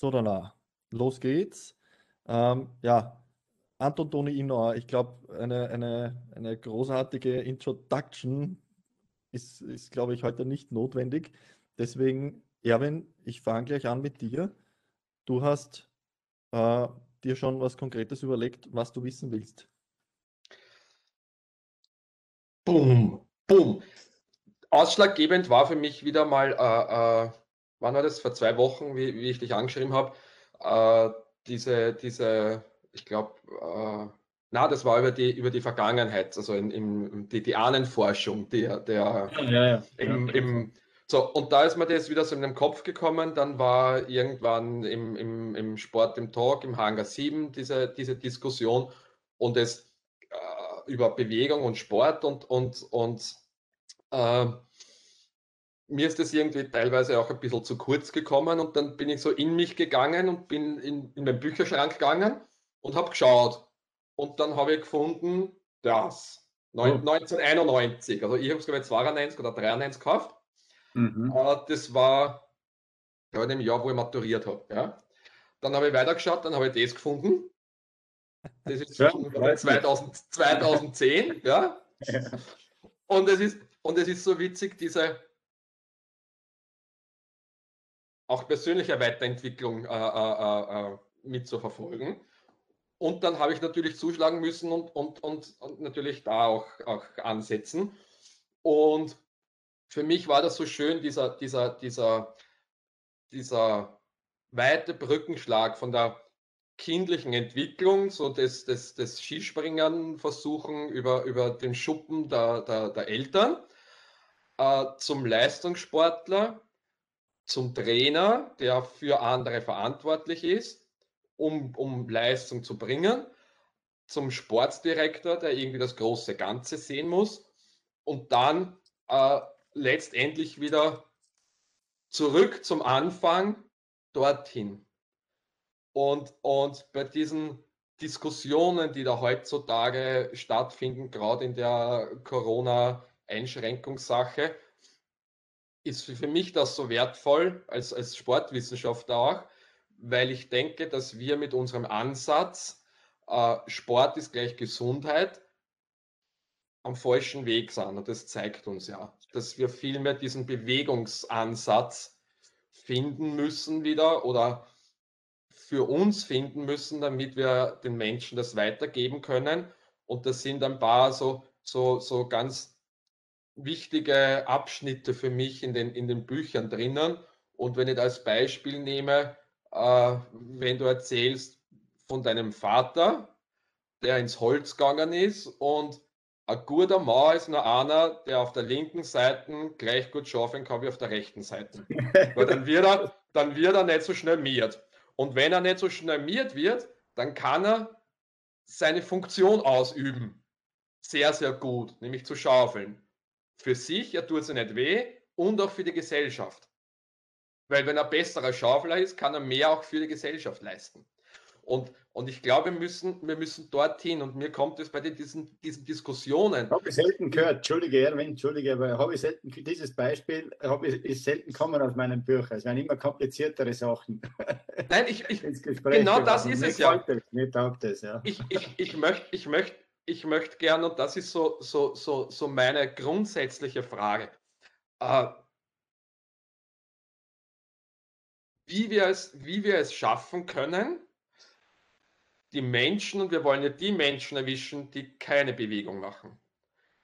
So, dann los geht's. Ähm, ja, Anton Toni Inauer, ich glaube, eine, eine, eine großartige Introduction ist, ist glaube ich, heute nicht notwendig. Deswegen, Erwin, ich fange gleich an mit dir. Du hast äh, dir schon was Konkretes überlegt, was du wissen willst. Boom, boom. Ausschlaggebend war für mich wieder mal, äh, äh, wann war das, vor zwei Wochen, wie, wie ich dich angeschrieben habe, äh, diese, diese, ich glaube, äh, na, das war über die, über die Vergangenheit, also in, in, die, die Ahnenforschung, der, der ja, ja, ja. Im, im, so, und da ist mir das wieder so in den Kopf gekommen, dann war irgendwann im, im, im Sport im Talk, im Hangar 7, diese, diese Diskussion und es äh, über Bewegung und Sport und, und, und äh, mir ist das irgendwie teilweise auch ein bisschen zu kurz gekommen und dann bin ich so in mich gegangen und bin in, in meinen Bücherschrank gegangen und habe geschaut. Und dann habe ich gefunden, das, oh. 1991, also ich habe es glaube ich 92 oder 93 gekauft. Mhm. Äh, das war ja, in dem Jahr, wo ich maturiert habe. Ja. Dann habe ich weitergeschaut, dann habe ich das gefunden. Das ist ja, 2000, 2010, ja. Und es ist, und es ist so witzig, diese, auch persönliche Weiterentwicklung äh, äh, äh, mitzuverfolgen. Und dann habe ich natürlich zuschlagen müssen und, und, und, und natürlich da auch, auch ansetzen. Und für mich war das so schön, dieser, dieser, dieser, dieser weite Brückenschlag von der kindlichen Entwicklung, so des, des, des Skispringen versuchen über, über den Schuppen der, der, der Eltern, äh, zum Leistungssportler, zum Trainer, der für andere verantwortlich ist, um, um Leistung zu bringen, zum Sportdirektor, der irgendwie das große Ganze sehen muss und dann äh, letztendlich wieder zurück zum Anfang dorthin. Und, und bei diesen Diskussionen, die da heutzutage stattfinden, gerade in der Corona-Einschränkungssache, ist für mich das so wertvoll als, als Sportwissenschaftler auch, weil ich denke, dass wir mit unserem Ansatz, äh, Sport ist gleich Gesundheit, am falschen Weg sind. Und das zeigt uns ja, dass wir vielmehr diesen Bewegungsansatz finden müssen wieder oder für uns finden müssen, damit wir den Menschen das weitergeben können. Und das sind ein paar so, so, so ganz wichtige Abschnitte für mich in den, in den Büchern drinnen. Und wenn ich das als Beispiel nehme, äh, wenn du erzählst von deinem Vater, der ins Holz gegangen ist und ein guter Mauer ist nur einer, der auf der linken Seite gleich gut schaffen kann wie auf der rechten Seite. Weil dann wird er, dann wird er nicht so schnell miert. Und wenn er nicht so schnell miert wird, dann kann er seine Funktion ausüben. Sehr, sehr gut, nämlich zu schaufeln für sich, er tut sich nicht weh und auch für die Gesellschaft. Weil wenn er besserer Schaufler ist, kann er mehr auch für die Gesellschaft leisten. Und, und ich glaube, wir müssen, wir müssen dorthin und mir kommt es bei diesen, diesen Diskussionen. Habe ich selten gehört, Entschuldige, Erwin, Entschuldige, aber habe ich selten, dieses Beispiel habe ich, ist selten kommen aus meinen Büchern. Es werden immer kompliziertere Sachen. Nein, ich, ich genau das ist es ja. Mir taugt es, ja. Ich, ich, ich möchte ich möcht ich möchte gerne, und das ist so, so, so, so meine grundsätzliche Frage, äh, wie, wir es, wie wir es schaffen können, die Menschen, und wir wollen ja die Menschen erwischen, die keine Bewegung machen.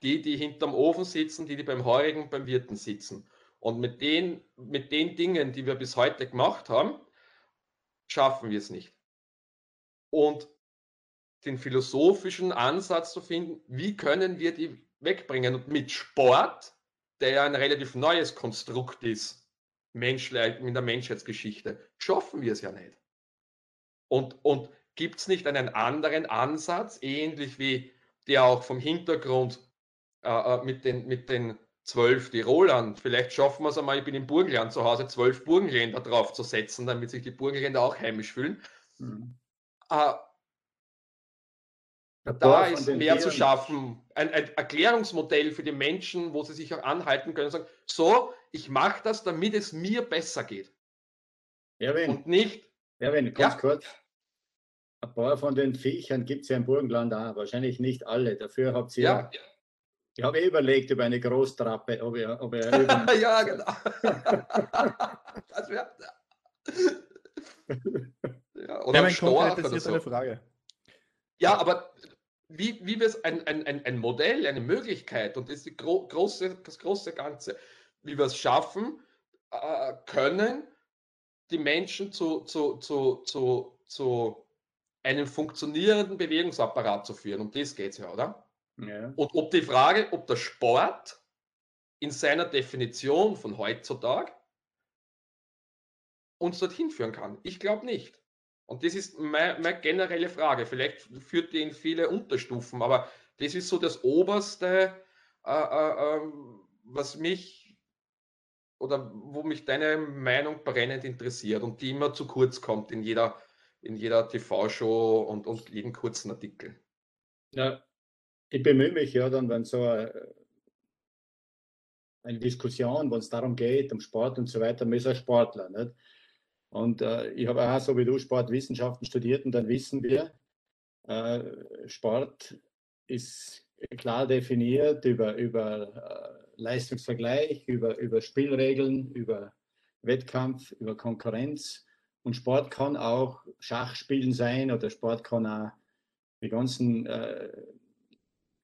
Die, die hinterm Ofen sitzen, die, die beim Heurigen, beim Wirten sitzen. Und mit den, mit den Dingen, die wir bis heute gemacht haben, schaffen wir es nicht. Und den philosophischen Ansatz zu finden, wie können wir die wegbringen. Und mit Sport, der ja ein relativ neues Konstrukt ist, Menschheit, in der Menschheitsgeschichte, schaffen wir es ja nicht. Und, und gibt es nicht einen anderen Ansatz, ähnlich wie der auch vom Hintergrund äh, äh, mit, den, mit den zwölf Tirolern, vielleicht schaffen wir es einmal, ich bin im Burgenland zu Hause, zwölf Burgenländer drauf zu setzen, damit sich die Burgenländer auch heimisch fühlen. Mhm. Äh, da ist mehr zu schaffen. Ein, ein, Erklärungsmodell für die Menschen, wo sie sich auch anhalten können und sagen, so, ich mache das, damit es mir besser geht. Ja, und nicht, Ja, wenn ganz ja. kurz. Ein paar von den Viechern gibt es ja im Burgenland auch. Wahrscheinlich nicht alle. Dafür habt ihr. Ja. Ich habe eh überlegt über eine Großtrappe, ob ihr, ob ihr Ja, genau. das wäre. Ja, oder ja, Storch oder so. eine Frage. Ja, aber wie, wie wir es ein, ein, ein Modell, eine Möglichkeit, und das ist die gro große, das große Ganze, wie wir es schaffen äh, können, die Menschen zu, zu, zu, zu, zu einem funktionierenden Bewegungsapparat zu führen. Um das geht es ja, oder? Ja. Und ob die Frage, ob der Sport in seiner Definition von heutzutage uns dorthin führen kann. Ich glaube nicht. Und das ist meine, meine, generelle Frage. Vielleicht führt die in viele Unterstufen, aber das ist so das Oberste, äh, äh, ähm, was mich oder wo mich deine Meinung brennend interessiert und die immer zu kurz kommt in jeder, in jeder TV-Show und, und jeden kurzen Artikel. Ja, ich bemühe mich ja dann, wenn so eine, eine Diskussion, wenn es darum geht, um Sport und so weiter, man ist ein Sportler. Nicht? Und äh, ich habe auch so wie du Sportwissenschaften studiert und dann wissen wir, äh, Sport ist klar definiert über, über äh, Leistungsvergleich, über, über Spielregeln, über Wettkampf, über Konkurrenz. Und Sport kann auch Schachspielen sein oder Sport kann auch die ganzen äh,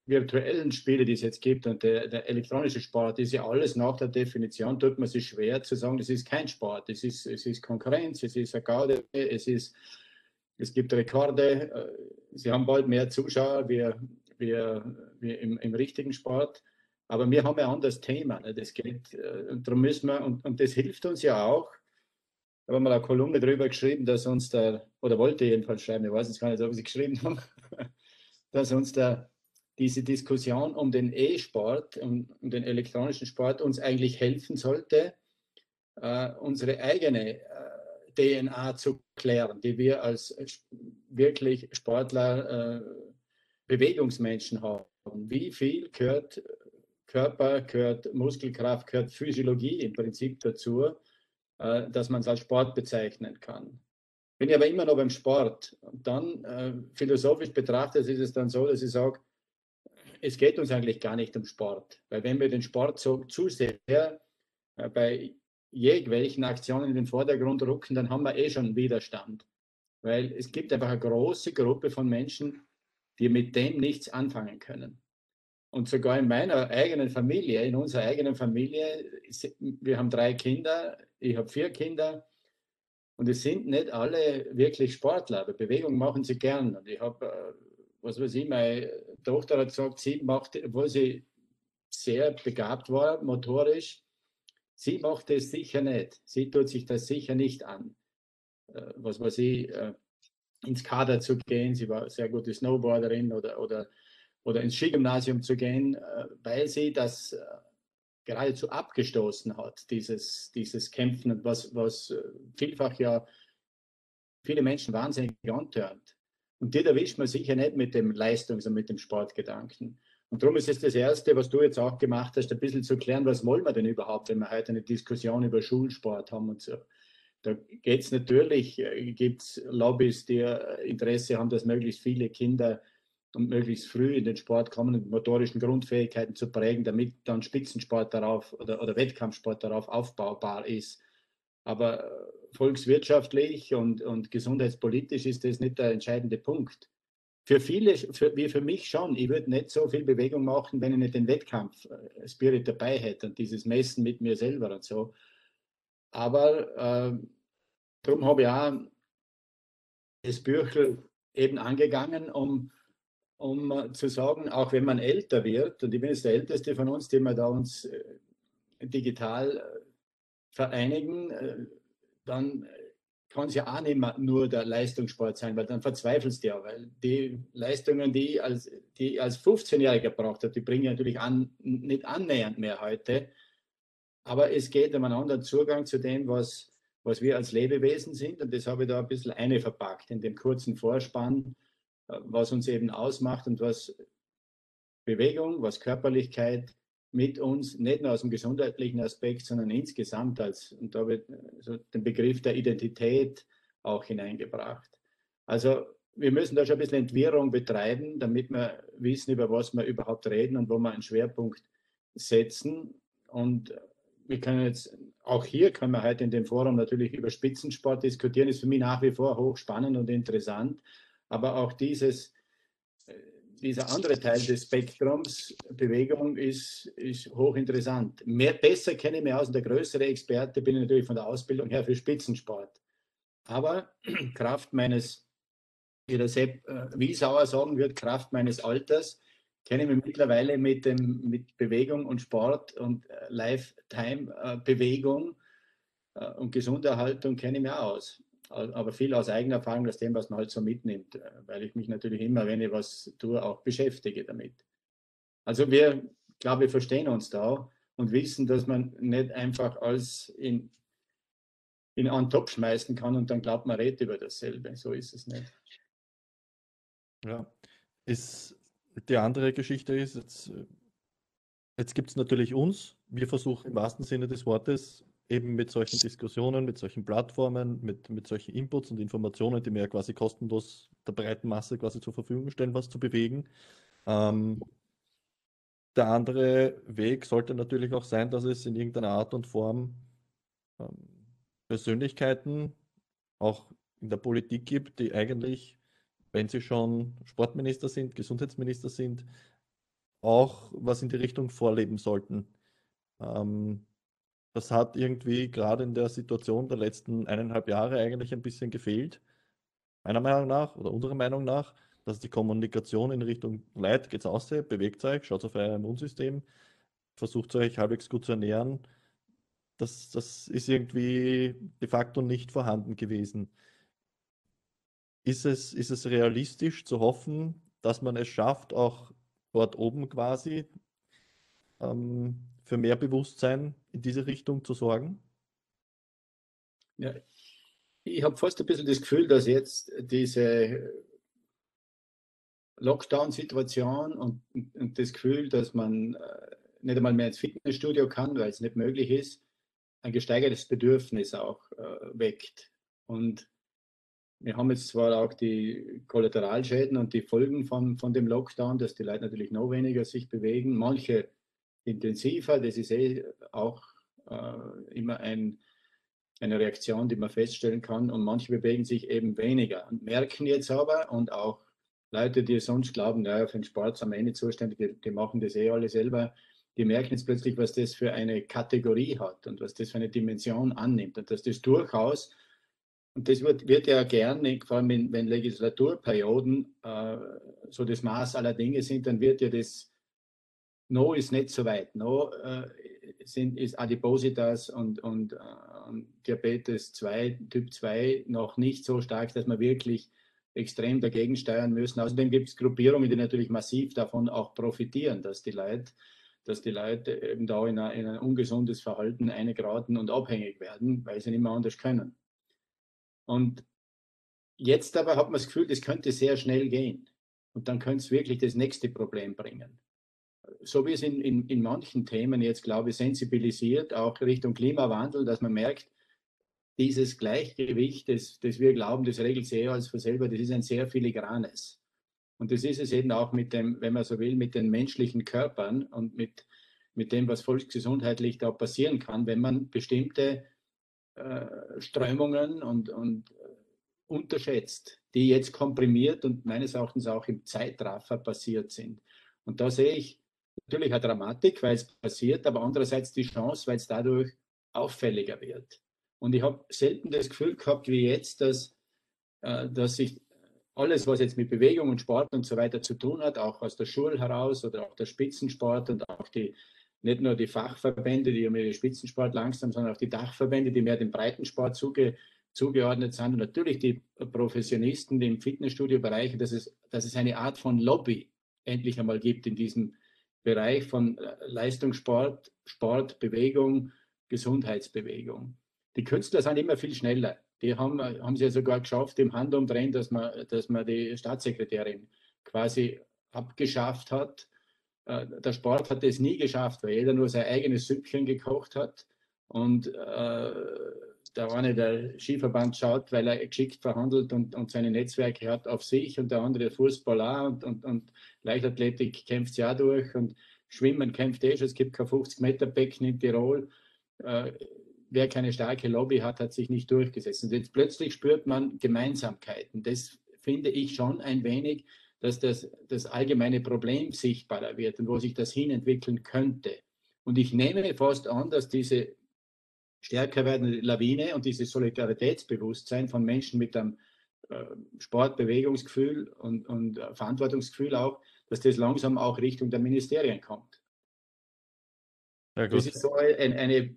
virtuellen Spiele, die es jetzt gibt und der, der, elektronische Sport, ist ja alles nach der Definition, tut man sich schwer zu sagen, das ist kein Sport, es ist, es ist Konkurrenz, es ist eine Gaude, es, ist, es gibt Rekorde, äh, sie haben bald mehr Zuschauer wie, wie, wie im, im richtigen Sport, aber wir haben ein anderes Thema, ne? das geht, äh, und darum müssen wir, und, und das hilft uns ja auch, da haben wir eine Kolumne darüber geschrieben, dass uns der, oder wollte jedenfalls schreiben, ich weiß jetzt gar nicht, ob sie geschrieben haben, dass uns der diese Diskussion um den E-Sport, um, um, den elektronischen Sport uns eigentlich helfen sollte, äh, unsere eigene äh, DNA zu klären, die wir als wirklich Sportler, äh, Bewegungsmenschen haben. Wie viel gehört Körper, gehört Muskelkraft, gehört Physiologie im Prinzip dazu, äh, dass man es als Sport bezeichnen kann. Bin ich aber immer noch beim Sport. Dann äh, philosophisch betrachtet ist es dann so, dass ich sage, es geht uns eigentlich gar nicht um Sport. Weil wenn wir den Sport so zu sehr äh, bei jeglichen Aktionen in den Vordergrund rücken, dann haben wir eh schon Widerstand. Weil es gibt einfach eine große Gruppe von Menschen, die mit dem nichts anfangen können. Und sogar in meiner eigenen Familie, in unserer eigenen Familie, wir haben drei Kinder, ich habe vier Kinder und es sind nicht alle wirklich Sportler, aber Bewegung machen sie gern. Und ich habe äh, was weiß ich, meine Tochter hat gesagt, sie macht, obwohl sie sehr begabt war, motorisch, sie macht es sicher nicht. Sie tut sich das sicher nicht an. Äh, was weiß ich, äh, ins Kader zu gehen, sie war sehr gute Snowboarderin oder, oder, oder ins Skigymnasium zu gehen, äh, weil sie das geradezu abgestoßen hat, dieses, dieses Kämpfen, was, was vielfach ja viele Menschen wahnsinnig antörnt. Und die erwischt man sicher nicht mit dem Leistungs- und mit dem Sportgedanken. Und darum ist es das Erste, was du jetzt auch gemacht hast, ein bisschen zu klären, was wollen wir denn überhaupt, wenn wir heute eine Diskussion über Schulsport haben und so. Da geht es natürlich, äh, gibt es Lobbys, die äh, Interesse haben, dass möglichst viele Kinder und möglichst früh in den Sport kommen und motorischen Grundfähigkeiten zu prägen, damit dann Spitzensport darauf oder, oder Wettkampfsport darauf aufbaubar ist. Aber äh, volkswirtschaftlich und, und gesundheitspolitisch ist das nicht der entscheidende Punkt. Für viele, für, wie für mich schon, ich würde nicht so viel Bewegung machen, wenn ich nicht den Wettkampf-Spirit äh, dabei hätte und dieses Messen mit mir selber und so. Aber äh, darum habe ich auch das Büchel eben angegangen, um, um äh, zu sagen, auch wenn man älter wird, und ich bin jetzt der Älteste von uns, die wir da uns äh, digital vereinigen, dann kann es ja auch nicht mehr nur der Leistungssport sein, weil dann verzweifelst du ja, weil die Leistungen, die ich als, die als 15-Jähriger gebraucht habe, die bringen natürlich an, nicht annähernd mehr heute. Aber es geht um einen anderen Zugang zu dem, was, was wir als Lebewesen sind. Und das habe ich da ein bisschen eine verpackt in dem kurzen Vorspann, äh, was uns eben ausmacht und was Bewegung, was Körperlichkeit, mit uns, nicht nur aus dem gesundheitlichen Aspekt, sondern insgesamt als, und da wird so den Begriff der Identität auch hineingebracht. Also wir müssen da schon ein bisschen Entwirrung betreiben, damit wir wissen, über was wir überhaupt reden und wo wir einen Schwerpunkt setzen. Und wir können jetzt, auch hier können wir heute in dem Forum natürlich über Spitzensport diskutieren, ist für mich nach wie vor hochspannend und interessant. Aber auch dieses, äh, dieser andere Teil des Spektrums, Bewegung, ist, ist hochinteressant. Mehr, besser kenne ich mich aus und der größere Experte bin ich natürlich von der Ausbildung her für Spitzensport. Aber Kraft meines, wie der Sepp äh, Wiesauer sagen wird, Kraft meines Alters, kenne ich mich mittlerweile mit, dem, mit Bewegung und Sport und äh, Lifetime-Bewegung äh, äh, und Gesunderhaltung kenne ich mich aus. Aber viel aus eigener Erfahrung, aus dem, was man halt so mitnimmt, äh, weil ich mich natürlich immer, wenn ich was tue, auch beschäftige damit. Also wir, glaube ich, verstehen uns da und wissen, dass man nicht einfach alles in, in einen Topf schmeißen kann und dann glaubt man, redet über dasselbe. So ist es nicht. Ja, ist die andere Geschichte ist, jetzt, äh, jetzt gibt es natürlich uns. Wir versuchen im wahrsten Sinne des Wortes eben mit solchen Diskussionen, mit solchen Plattformen, mit, mit solchen Inputs und Informationen, die wir ja quasi kostenlos der breiten Masse quasi zur Verfügung stellen, was zu bewegen. Ähm, der andere Weg sollte natürlich auch sein, dass es in irgendeiner Art und Form ähm, Persönlichkeiten auch in der Politik gibt, die eigentlich wenn sie schon Sportminister sind, Gesundheitsminister sind, auch was in die Richtung vorleben sollten. Ähm, das hat irgendwie gerade in der Situation der letzten eineinhalb Jahre eigentlich ein bisschen gefehlt. Meiner Meinung nach oder unserer Meinung nach, dass die Kommunikation in Richtung Leid geht's aus, bewegt euch, schaut auf euer Immunsystem, versucht euch halbwegs gut zu ernähren. Das, das ist irgendwie de facto nicht vorhanden gewesen. Ist es, ist es realistisch zu hoffen, dass man es schafft, auch dort oben quasi ähm, für mehr Bewusstsein in diese Richtung zu sorgen? Ja, ich habe fast ein bisschen das Gefühl, dass jetzt diese Lockdown-Situation und, und, das Gefühl, dass man äh, nicht einmal mehr ins Fitnessstudio kann, weil es nicht möglich ist, ein gesteigertes Bedürfnis auch äh, weckt. Und wir haben jetzt zwar auch die Kollateralschäden und die Folgen von, von dem Lockdown, dass die Leute natürlich noch weniger sich bewegen, manche intensiver, das ist eh auch äh, immer ein, eine Reaktion, die man feststellen kann. Und manche bewegen sich eben weniger und merken jetzt aber und auch Leute, die sonst glauben, naja, für den Sport sind wir eh zuständig, die, die machen das eh alle selber, die merken jetzt plötzlich, was das für eine Kategorie hat und was das für eine Dimension annimmt und dass das durchaus und das wird, wird ja gerne, vor allem wenn, wenn Legislaturperioden äh, so das Maß aller Dinge sind, dann wird ja das No ist nicht so weit. No äh, sind, ist Adipositas und, und, äh, und Diabetes 2, Typ 2 noch nicht so stark, dass wir wirklich extrem dagegen steuern müssen. Außerdem gibt es Gruppierungen, die natürlich massiv davon auch profitieren, dass die Leute, dass die Leute eben da in, ein, in ein ungesundes Verhalten eingeraten und abhängig werden, weil sie nicht mehr anders können. Und jetzt aber hat man das Gefühl, das könnte sehr schnell gehen. Und dann könnte es wirklich das nächste Problem bringen. So wie es in, in, in manchen Themen jetzt, glaube ich, sensibilisiert, auch Richtung Klimawandel, dass man merkt, dieses Gleichgewicht, das, das wir glauben, das regelt sich eh alles von selber, das ist ein sehr filigranes. Und das ist es eben auch mit dem, wenn man so will, mit den menschlichen Körpern und mit, mit dem, was volksgesundheitlich da passieren kann, wenn man bestimmte äh, Strömungen und, und äh, unterschätzt, die jetzt komprimiert und meines Erachtens auch im Zeitraffer passiert sind. Und da sehe ich natürlich eine Dramatik, weil es passiert, aber andererseits die Chance, weil es dadurch auffälliger wird. Und ich habe selten das Gefühl gehabt wie jetzt, dass, äh, dass sich alles, was jetzt mit Bewegung und Sport und so weiter zu tun hat, auch aus der Schule heraus oder auch der Spitzensport und auch die nicht nur die Fachverbände, die mit dem Spitzensport langsam, sondern auch die Dachverbände, die mehr dem Breitensport zuge, zugeordnet sind und natürlich die Professionisten, die im Fitnessstudio-Bereich, dass es, dass es eine Art von Lobby endlich einmal gibt in diesem Bereich von äh, Leistungssport, Sport, Bewegung, Gesundheitsbewegung. Die Künstler sind immer viel schneller. Die haben, haben sie ja sogar geschafft im Handumdrehen, dass man, dass man die Staatssekretärin quasi abgeschafft hat äh, der Sport hat es nie geschafft, weil jeder nur sein eigenes Süppchen gekocht hat und äh, der eine der Skiverband schaut, weil er geschickt verhandelt und, und seine Netzwerke hat auf sich und der andere Fußball auch und, und, und Leichtathletik kämpft ja durch und Schwimmen kämpft eh schon. Es gibt kein 50-Meter-Becken in Tirol. Äh, wer keine starke Lobby hat, hat sich nicht durchgesetzt. Und jetzt plötzlich spürt man Gemeinsamkeiten. Das finde ich schon ein wenig, dass das, das allgemeine Problem sichtbarer wird und wo sich das hinentwickeln könnte. Und ich nehme fast an, dass diese stärker werdende Lawine und dieses Solidaritätsbewusstsein von Menschen mit einem äh, Sportbewegungsgefühl und, und äh, Verantwortungsgefühl auch, dass das langsam auch Richtung der Ministerien kommt. Ja, das ist so eine, eine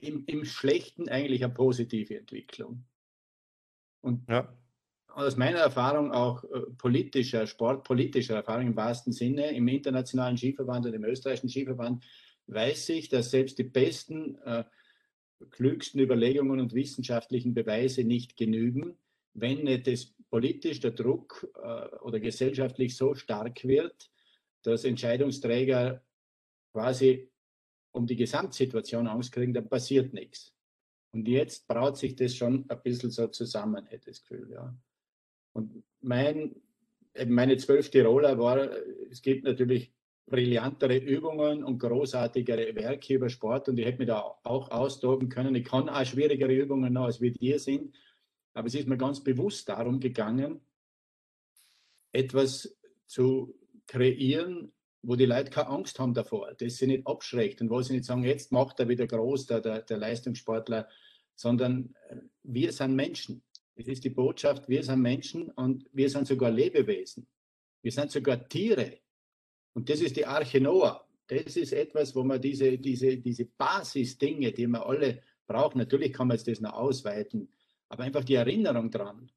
im, im, Schlechten eigentlich eine positive Entwicklung. Und ja. aus meiner Erfahrung auch äh, politischer, sportpolitischer Erfahrung im wahrsten Sinne, im internationalen Skiverband und im österreichischen Skiverband, weiß ich, dass selbst die besten, klügsten Überlegungen und wissenschaftlichen Beweise nicht genügen, wenn nicht das politisch der Druck äh, oder gesellschaftlich so stark wird, dass Entscheidungsträger quasi um die Gesamtsituation Angst kriegen, dann passiert nichts. Und jetzt braut sich das schon ein bisschen so zusammen, hätte ich das Gefühl. Ja. Und mein, meine zwölf Tiroler war, es gibt natürlich brillantere Übungen und großartigere Werke über Sport und ich hätte mich da auch austoben können. Ich kann auch schwierigere Übungen noch, als wir dir sind, aber es ist mir ganz bewusst darum gegangen, etwas zu kreieren, wo die Leute keine Angst haben davor, das sie nicht abschreckt und wo sie nicht sagen, jetzt macht er wieder groß, der, der, der Leistungssportler, sondern äh, wir sind Menschen. Es ist die Botschaft, wir sind Menschen und wir sind sogar Lebewesen. Wir sind sogar Tiere. Und das ist die Arche Noah. Das ist etwas, wo man diese, diese, diese Basisdinge, die wir alle brauchen, natürlich kann man das noch ausweiten, aber einfach die Erinnerung dran.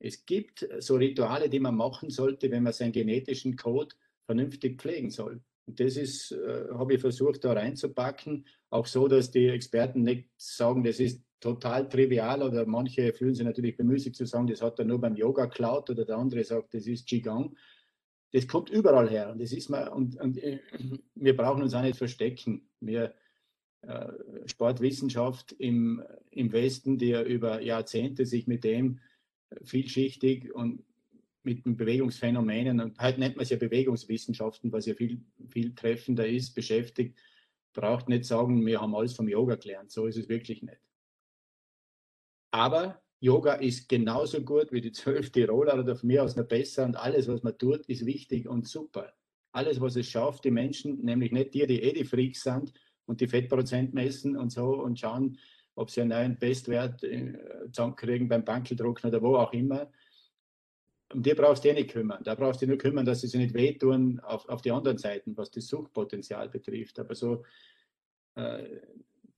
Es gibt so Rituale, die man machen sollte, wenn man seinen genetischen Code vernünftig pflegen soll. Und das ist, äh, habe ich versucht, da reinzupacken, auch so, dass die Experten nicht sagen, das ist total trivial oder manche fühlen sich natürlich bemüßigt zu sagen, das hat er nur beim Yoga klaut oder der andere sagt, das ist Qigong das kommt überall her. Und das ist mal, und, und äh, wir brauchen uns auch nicht verstecken. Wir, äh, Sportwissenschaft im, im Westen, die ja über Jahrzehnte sich mit dem vielschichtig und mit den Bewegungsphänomenen, und heute nennt man es ja Bewegungswissenschaften, was ja viel, viel treffender ist, beschäftigt, braucht nicht sagen, wir haben alles vom Yoga gelernt. So ist es wirklich nicht. Aber Yoga ist genauso gut wie die zwölf Tiroler oder von mir aus noch besser und alles, was man tut, ist wichtig und super. Alles, was es schafft, die Menschen, nämlich nicht die, die eh die Freaks sind und die Fettprozent messen und so und schauen, ob sie einen neuen Bestwert äh, zusammenkriegen beim Bankeldrucken oder wo auch immer. Um die brauchst du eh nicht kümmern. Da brauchst du nur kümmern, dass sie sich nicht wehtun auf, auf die anderen Seiten, was das Suchtpotenzial betrifft. Aber so äh,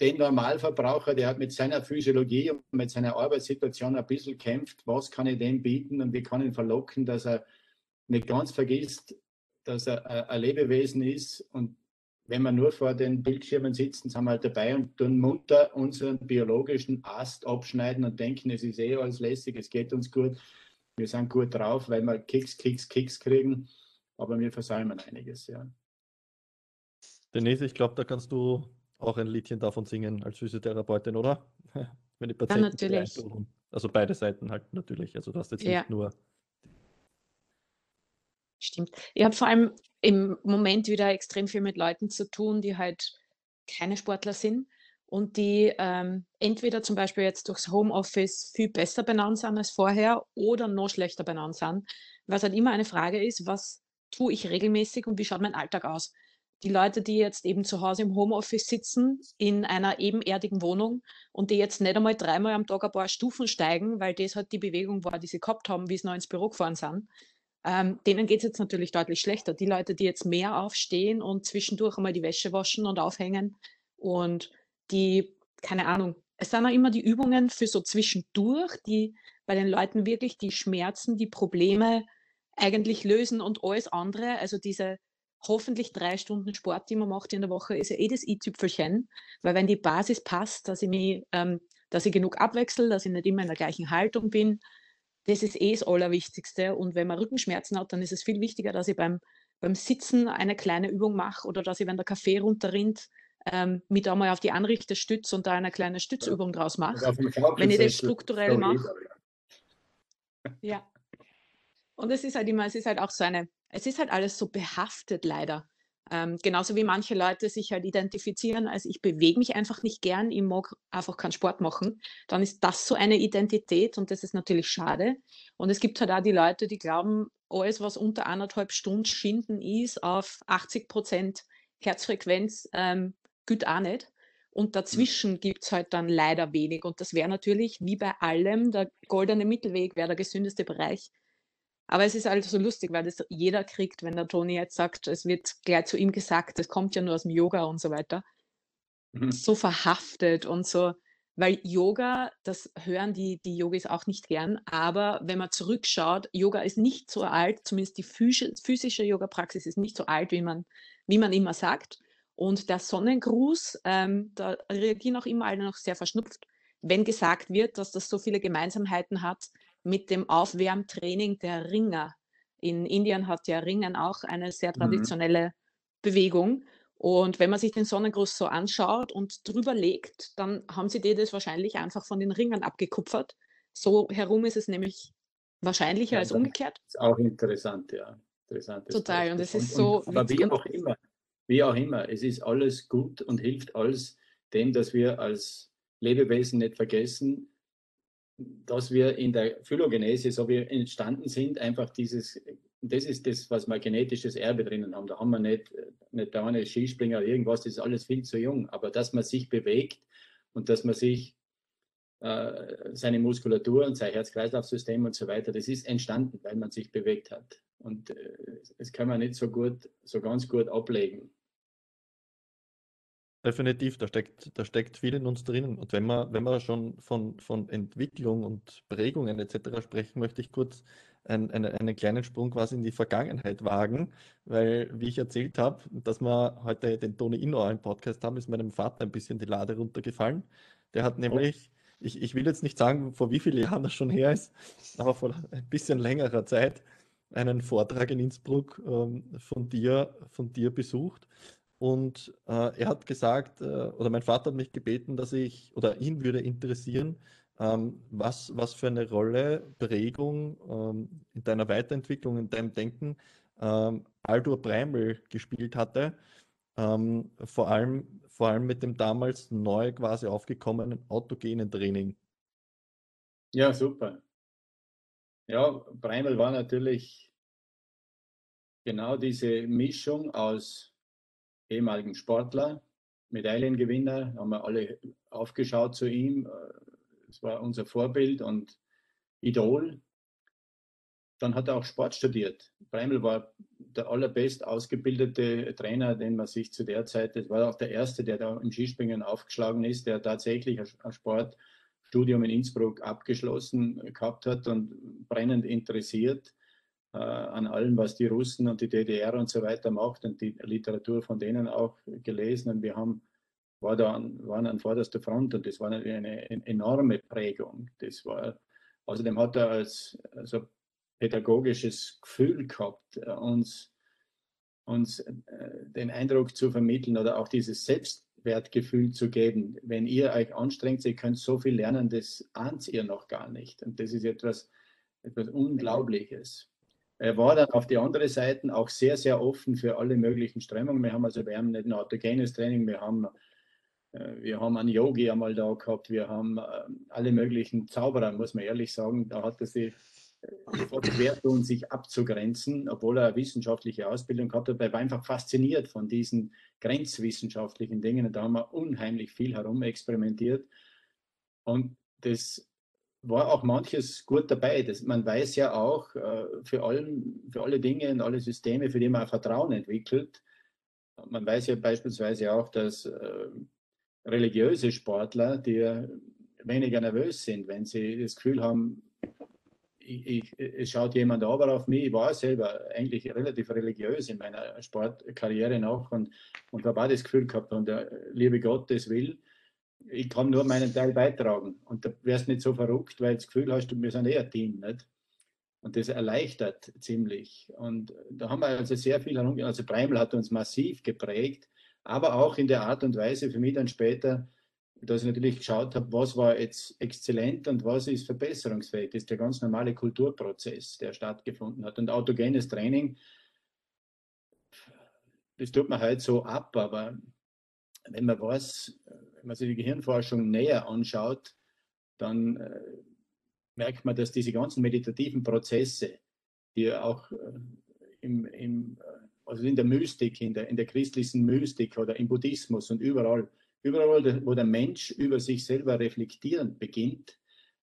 den Normalverbraucher, der hat mit seiner Physiologie und mit seiner Arbeitssituation ein bisschen kämpft, was kann ich dem bieten? Und wie kann ich ihn verlocken, dass er nicht ganz vergisst, dass er ein Lebewesen ist. Und wenn wir nur vor den Bildschirmen sitzen, sind wir halt dabei und tun munter unseren biologischen Ast abschneiden und denken, es ist eh alles lässig, es geht uns gut, wir sind gut drauf, weil wir Kicks, Kicks, Kicks kriegen, aber wir versäumen einiges, ja. Denise, ich glaube, da kannst du auch ein Liedchen davon singen als Physiotherapeutin, oder? Wenn die Patienten ja, natürlich. Also beide Seiten halt natürlich. Also du hast jetzt ja. nicht nur. Stimmt. Ich habe vor allem im Moment wieder extrem viel mit Leuten zu tun, die halt keine Sportler sind und die ähm, entweder zum Beispiel jetzt durchs Homeoffice viel besser benannt sind als vorher oder noch schlechter benannt sind. Was halt immer eine Frage ist, was tue ich regelmäßig und wie schaut mein Alltag aus? Die Leute, die jetzt eben zu Hause im Homeoffice sitzen, in einer ebenerdigen Wohnung und die jetzt nicht einmal dreimal am Tag ein paar Stufen steigen, weil das halt die Bewegung war, die sie gehabt haben, wie sie noch ins Büro gefahren sind, ähm, denen geht es jetzt natürlich deutlich schlechter. Die Leute, die jetzt mehr aufstehen und zwischendurch einmal die Wäsche waschen und aufhängen und die, keine Ahnung, es sind auch immer die Übungen für so zwischendurch, die bei den Leuten wirklich die Schmerzen, die Probleme eigentlich lösen und alles andere, also diese hoffentlich drei Stunden Sport, die man macht in der Woche, ist ja eh das i-Tüpfelchen, weil wenn die Basis passt, dass ich mich, ähm, dass ich genug abwechsel, dass ich nicht immer in der gleichen Haltung bin, das ist eh das Allerwichtigste. Und wenn man Rückenschmerzen hat, dann ist es viel wichtiger, dass ich beim, beim Sitzen eine kleine Übung mache oder dass ich, wenn der Kaffee runterrinnt, ähm, mich da mal auf die Anrichte stütze und da eine kleine Stützübung draus mache. Wenn ich das strukturell mache. Ja. Und es ist halt immer, es ist halt auch so eine, es ist halt alles so behaftet leider. Ähm, genauso wie manche Leute sich halt identifizieren, als ich bewege mich einfach nicht gern, ich mag einfach keinen Sport machen, dann ist das so eine Identität und das ist natürlich schade. Und es gibt halt auch die Leute, die glauben, alles, was unter anderthalb Stunden Schinden ist, auf 80 Prozent Herzfrequenz, ähm, gilt auch nicht. Und dazwischen mhm. gibt es halt dann leider wenig. Und das wäre natürlich, wie bei allem, der goldene Mittelweg wäre der gesündeste Bereich. Aber es ist halt so lustig, weil das jeder kriegt, wenn der Toni jetzt sagt, es wird gleich zu ihm gesagt, das kommt ja nur aus dem Yoga und so weiter. Mhm. So verhaftet und so, weil Yoga, das hören die, die Yogis auch nicht gern, aber wenn man zurückschaut, Yoga ist nicht so alt, zumindest die physische Yoga-Praxis ist nicht so alt, wie man, wie man immer sagt. Und der Sonnengruß, ähm, da reagieren auch immer alle noch sehr verschnupft, wenn gesagt wird, dass das so viele Gemeinsamkeiten hat mit dem Aufwärmtraining der Ringer. In Indien hat ja Ringen auch eine sehr mhm. traditionelle mhm. Bewegung. Und wenn man sich den Sonnengruß so anschaut und drüber legt, dann haben sie die das wahrscheinlich einfach von den Ringern abgekupfert. So herum ist es nämlich wahrscheinlicher ja, als umgekehrt. Ist auch interessant, ja. Interessant Total. Und es ist so. Und, aber wie auch immer, wie auch immer, es ist alles gut und hilft alles dem, dass wir als Lebewesen nicht vergessen, dass wir in der Phylogenese, so wie entstanden sind, einfach dieses, das ist das, was wir genetisches Erbe drinnen haben. Da haben wir nicht, nicht da eine Skispringer oder irgendwas, das ist alles viel zu jung. Aber dass man sich bewegt und dass man sich äh, seine Muskulatur und sein Herz-Kreislauf-System und so weiter, das ist entstanden, weil man sich bewegt hat. Und äh, das kann man nicht so gut, so ganz gut ablegen. Definitiv, da steckt, da steckt viel in uns drinnen. Und wenn wir, wenn wir schon von, von Entwicklung und Prägungen etc. sprechen, möchte ich kurz ein, eine, einen kleinen Sprung quasi in die Vergangenheit wagen, weil, wie ich erzählt habe, dass wir heute den Toni Inauer im Podcast haben, ist meinem Vater ein bisschen die Lade runtergefallen. Der hat nämlich, ich, ich will jetzt nicht sagen, vor wie vielen Jahren das schon her ist, aber vor ein bisschen längerer Zeit einen Vortrag in Innsbruck ähm, von dir, von dir besucht und äh, er hat gesagt, äh, oder mein Vater hat mich gebeten, dass ich, oder ihn würde interessieren, ähm, was, was für eine Rolle Prägung ähm, in deiner Weiterentwicklung, in deinem Denken ähm, Aldur Breimel gespielt hatte. Ähm, vor, allem, vor allem mit dem damals neu quasi aufgekommenen autogenen Training. Ja, super. Ja, Breimel war natürlich genau diese Mischung aus ehemaligen Sportler, Medaillengewinner, haben wir alle aufgeschaut zu ihm. Es war unser Vorbild und Idol. Dann hat er auch Sport studiert. Breimel war der allerbest ausgebildete Trainer, den man sich zu der Zeit, das war auch der erste, der da im Skispringen aufgeschlagen ist, der tatsächlich ein Sportstudium in Innsbruck abgeschlossen gehabt hat und brennend interessiert äh, an allem, was die Russen und die DDR und so weiter macht und die Literatur von denen auch gelesen. Und wir haben, war da an, waren an vorderster Front und das war eine, eine enorme Prägung. Das war, außerdem hat er als also pädagogisches Gefühl gehabt, äh, uns, uns äh, den Eindruck zu vermitteln oder auch dieses Selbstwertgefühl zu geben. Wenn ihr euch anstrengt, ihr könnt so viel lernen, das ahnt ihr noch gar nicht. Und das ist etwas, etwas Unglaubliches. Er war dann auf die andere Seite auch sehr, sehr offen für alle möglichen Strömungen. Wir haben also, wir haben nicht nur autogenes Training, wir haben, äh, wir haben einen Yogi einmal da gehabt, wir haben äh, alle möglichen Zauberer, muss man ehrlich sagen. Da hat er sich schwer tun, sich abzugrenzen, obwohl er eine wissenschaftliche Ausbildung gehabt hat. Er war einfach fasziniert von diesen grenzwissenschaftlichen Dingen. Und da haben wir unheimlich viel herumexperimentiert. Und das war auch manches gut dabei. Das, man weiß ja auch äh, für, allen, für alle Dinge und alle Systeme, für die man Vertrauen entwickelt. Man weiß ja beispielsweise auch, dass äh, religiöse Sportler, die weniger nervös sind, wenn sie das Gefühl haben, ich, ich, es schaut jemand aber auf mich. Ich war selber eigentlich relativ religiös in meiner Sportkarriere noch und, und habe auch das Gefühl gehabt, und der liebe Gott das will, ich kann nur meinen Teil beitragen. Und da wärst nicht so verrückt, weil du das Gefühl hast, wir sind eher Team. Nicht? Und das erleichtert ziemlich. Und da haben wir also sehr viel herum. Also Breimel hat uns massiv geprägt, aber auch in der Art und Weise für mich dann später, dass ich natürlich geschaut habe, was war jetzt exzellent und was ist verbesserungsfähig. Das ist der ganz normale Kulturprozess, der stattgefunden hat. Und autogenes Training, das tut man halt so ab, aber wenn man weiß, man sich die Gehirnforschung näher anschaut, dann äh, merkt man, dass diese ganzen meditativen Prozesse, die auch äh, im, im, äh, also in der Mystik, in der, in der christlichen Mystik oder im Buddhismus und überall, überall, wo der Mensch über sich selber reflektieren beginnt,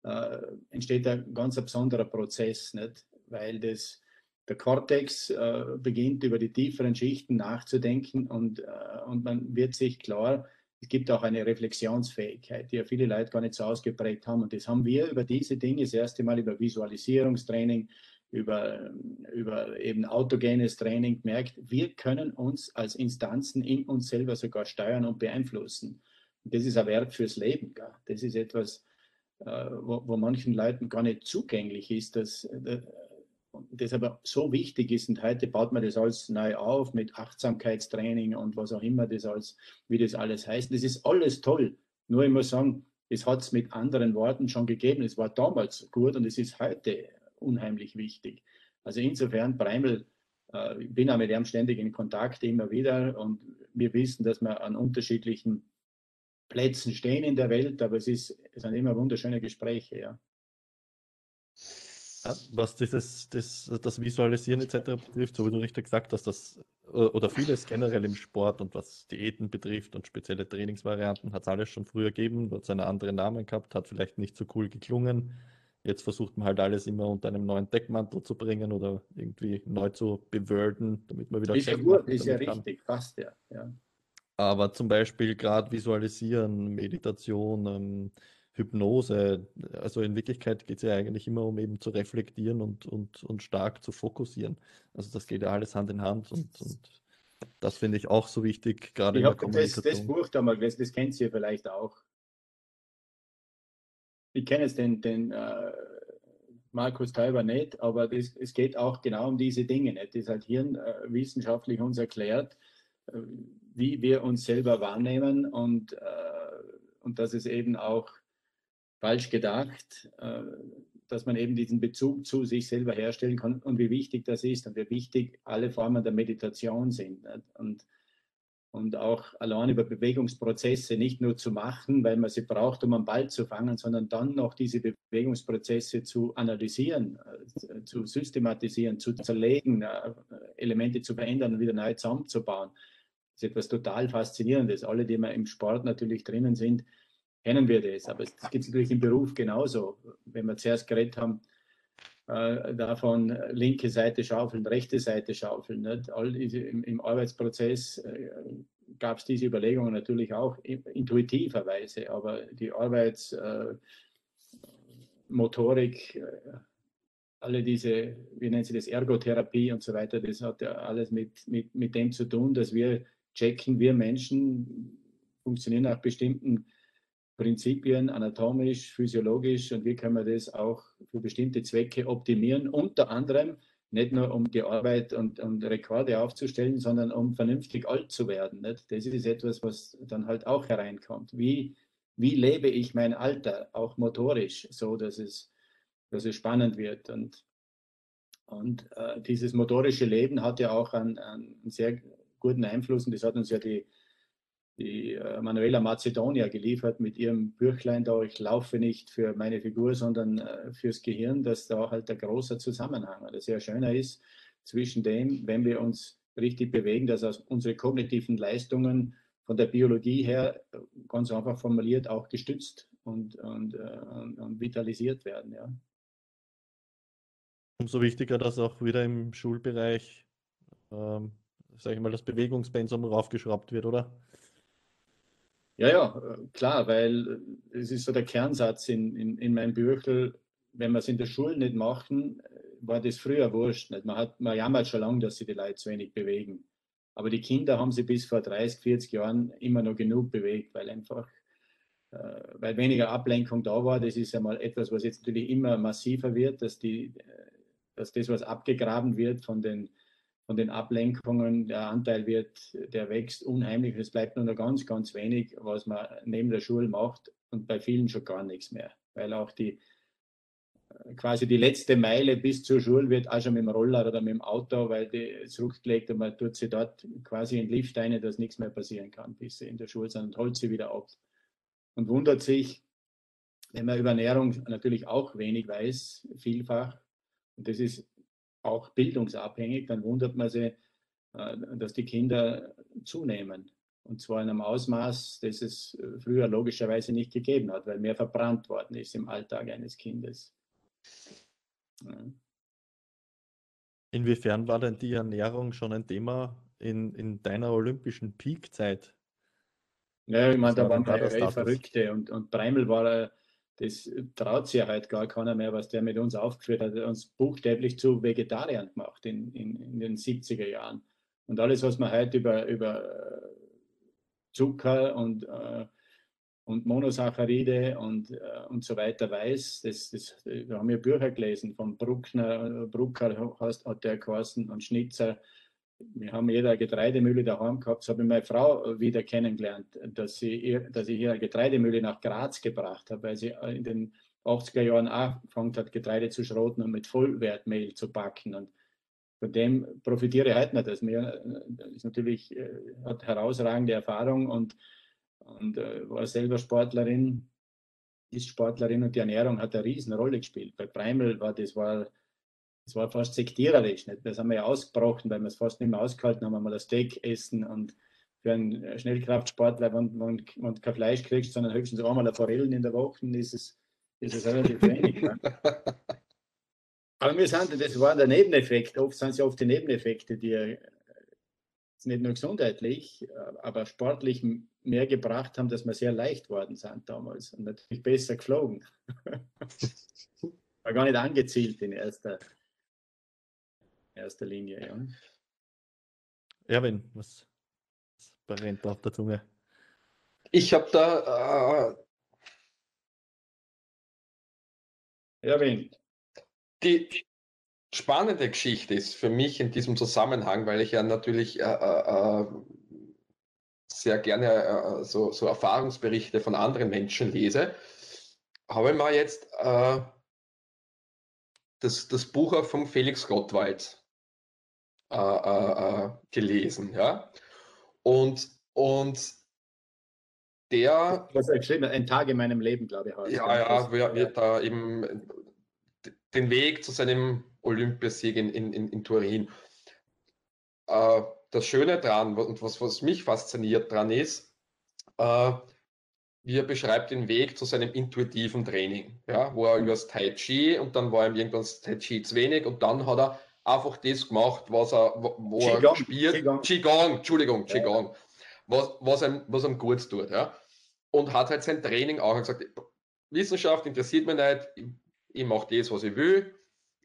äh, entsteht ein ganz besonderer Prozess, nicht? weil das, der Kortex äh, beginnt über die tieferen Schichten nachzudenken und, äh, und man wird sich klar, es gibt auch eine Reflexionsfähigkeit, die ja viele Leute gar nicht so ausgeprägt haben. Und das haben wir über diese Dinge das erste Mal über Visualisierungstraining, über, über eben autogenes Training gemerkt, wir können uns als Instanzen in uns selber sogar steuern und beeinflussen. Und das ist ein Wert fürs Leben. Gell? Das ist etwas, äh, wo, wo, manchen Leuten gar nicht zugänglich ist, dass, das aber so wichtig ist und heute baut man das alles neu auf mit Achtsamkeitstraining und was auch immer das als, wie das alles heißt. Das ist alles toll. Nur ich muss sagen, es hat es mit anderen Worten schon gegeben. Es war damals gut und es ist heute unheimlich wichtig. Also insofern, Breimel, äh, ich bin auch mit ihm ständig in Kontakt immer wieder und wir wissen, dass wir an unterschiedlichen Plätzen stehen in der Welt, aber es, ist, es sind immer wunderschöne Gespräche, ja was dieses, das, das Visualisieren etc. betrifft, so wie du richtig gesagt hast, das oder vieles generell im Sport und was Diäten betrifft und spezielle Trainingsvarianten, hat es alles schon früher gegeben, hat seine anderen Namen gehabt, hat vielleicht nicht so cool geklungen. Jetzt versucht man halt alles immer unter einem neuen Deckmantel zu bringen oder irgendwie neu zu bewölden, damit man wieder. Ist ja gut, ist ja richtig, passt ja. ja. Aber zum Beispiel gerade Visualisieren, Meditation, ähm, Hypnose. Also in Wirklichkeit geht es ja eigentlich immer um eben zu reflektieren und, und, und stark zu fokussieren. Also das geht ja alles Hand in Hand und, und das finde ich auch so wichtig, gerade ich in der Kommunikation. Das, das Buch da mal gelesen, das kennt ihr vielleicht auch. Ich kenne jetzt den, den äh, Markus Teuber nicht, aber das, es geht auch genau um diese Dinge. Nicht? Das ist halt hirnwissenschaftlich äh, uns erklärt, äh, wie wir uns selber wahrnehmen und, äh, und dass es eben auch falsch gedacht, äh, dass man eben diesen Bezug zu sich selber herstellen kann und wie wichtig das ist und wie wichtig alle Formen der Meditation sind. Und, und auch allein über Bewegungsprozesse nicht nur zu machen, weil man sie braucht, um einen Ball zu fangen, sondern dann noch diese Bewegungsprozesse zu analysieren, äh, zu systematisieren, zu zerlegen, äh, Elemente zu verändern und wieder neu zusammenzubauen. Das ist etwas total Faszinierendes. Alle, die wir im Sport natürlich drinnen sind, kennen wir das. Aber es gibt es natürlich im Beruf genauso. Wenn wir zuerst geredet haben, äh, davon linke Seite schaufeln, rechte Seite schaufeln. Im, Arbeitsprozess äh, gab es diese Überlegungen natürlich auch intuitiverweise, aber die Arbeitsmotorik, äh, alle diese, wie nennen Sie das, Ergotherapie und so weiter, das hat ja alles mit, mit, mit dem zu tun, dass wir checken, wir Menschen funktionieren nach bestimmten Prinzipien anatomisch, physiologisch und wie können wir das auch für bestimmte Zwecke optimieren, unter anderem nicht nur um die Arbeit und, und Rekorde aufzustellen, sondern um vernünftig alt zu werden. Nicht? Das ist etwas, was dann halt auch hereinkommt. Wie, wie lebe ich mein Alter, auch motorisch, so dass es, dass es spannend wird. Und, und äh, dieses motorische Leben hat ja auch einen, einen sehr guten Einfluss und das hat uns ja die die äh, Manuela Macedonia geliefert mit ihrem Büchlein da, ich laufe nicht für meine Figur, sondern äh, fürs Gehirn, dass da halt ein großer Zusammenhang oder sehr schöner ist zwischen dem, wenn wir uns richtig bewegen, dass unsere kognitiven Leistungen von der Biologie her ganz einfach formuliert auch gestützt und, und, äh, und, und vitalisiert werden. Ja. Umso wichtiger, dass auch wieder im Schulbereich, ähm, sage ich mal, das Bewegungspensum raufgeschraubt wird, oder? Ja, ja, klar, weil es ist so der Kernsatz in, in, in meinem Büchel, wenn wir es in der Schule nicht machen, war das früher wurscht. Nicht? Man, hat, man jammert schon lange, dass sich die Leute zu wenig bewegen. Aber die Kinder haben sich bis vor 30, 40 Jahren immer noch genug bewegt, weil einfach äh, weil weniger Ablenkung da war. Das ist ja mal etwas, was jetzt natürlich immer massiver wird, dass, die, dass das, was abgegraben wird von den von den Ablenkungen. Der Anteil wird, der wächst unheimlich. Es bleibt nur noch ganz, ganz wenig, was man neben der Schule macht und bei vielen schon gar nichts mehr, weil auch die quasi die letzte Meile bis zur Schule wird auch schon mit dem Roller oder mit dem Auto, weil die zurückgelegt und man tut sie dort quasi in Lift ein, dass nichts mehr passieren kann, bis sie in der Schule sind und holt sie wieder ab. Und wundert sich, wenn man über Ernährung natürlich auch wenig weiß, vielfach, und das ist auch bildungsabhängig, dann wundert man sich, äh, dass die Kinder zunehmen. Und zwar in einem Ausmaß, das es früher logischerweise nicht gegeben hat, weil mehr verbrannt worden ist im Alltag eines Kindes. Inwiefern war denn die Ernährung schon ein Thema in, in deiner olympischen Peakzeit? Ja, ich meine, da waren wir Verrückte und, und Breimel war, das traut sich halt gar keiner mehr, was der mit uns aufgeführt hat. Er hat uns buchstäblich zu Vegetariern gemacht in, in, in den 70er Jahren. Und alles, was man heute über, über Zucker und äh, und Monosaccharide und, äh, und so weiter weiß. Das, das, wir haben ja Bücher gelesen von Bruckner, Brucker hat der geheißen und Schnitzer. Wir haben jeder Getreidemühle daheim gehabt. Das habe ich meine Frau wieder kennengelernt, dass, sie, dass ich ihre Getreidemühle nach Graz gebracht habe, weil sie in den 80er Jahren angefangen hat, Getreide zu schroten und mit Vollwertmehl zu backen. Und von dem profitiere ich heute noch. Das ist natürlich, äh, hat herausragende Erfahrung und und äh, war selber Sportlerin, ist Sportlerin und die Ernährung hat eine riesen Rolle gespielt. Bei Preimel war das war, das war fast sektiererisch. Nicht? Das haben wir ja ausgebrochen, weil wir es fast nicht mehr ausgehalten haben, mal das Steak essen und für einen Schnellkraftsportler, wenn, wenn, wenn du kein Fleisch kriegst, sondern höchstens einmal eine Forellen in der Woche, ist es, ist es relativ wenig. Ne? Aber wir sind, das war der Nebeneffekt. Oft sind es ja oft die Nebeneffekte, die nicht nur gesundheitlich, aber sportlich mehr gebracht haben, dass wir sehr leicht worden sind damals und natürlich besser geflogen. War gar nicht angezielt in erster, erster Linie. Ja. Erwin, was, was brennt auf der Zunge? Ich habe da. Äh, Erwin. Die spannende Geschichte ist für mich in diesem Zusammenhang, weil ich ja natürlich äh, äh, äh sehr gerne äh, so, so, Erfahrungsberichte von anderen Menschen lese, habe ich mal jetzt äh, das, das Buch von Felix Gottwald äh, äh, äh, gelesen. Ja? Und, und der. Was er geschrieben hat, ein Tag in meinem Leben, glaube ich. Heißt. Ja, ja, wird, wird da eben den Weg zu seinem Olympiasieg in, in, in Turin. Äh, das Schöne dran und was, was mich fasziniert dran ist, äh, wie er beschreibt den Weg zu seinem intuitiven Training, ja, wo er über das Tai Chi und dann war ihm irgendwann das Tai Chi zu wenig und dann hat er einfach das gemacht, was er, wo, Qigong, er spielt. Qigong. Qigong, Entschuldigung, Qigong, ja. was, was, ihm, was ihm gut tut, ja. Und hat halt sein Training auch gesagt, Wissenschaft interessiert mich nicht, ich, ich mache das, was ich will,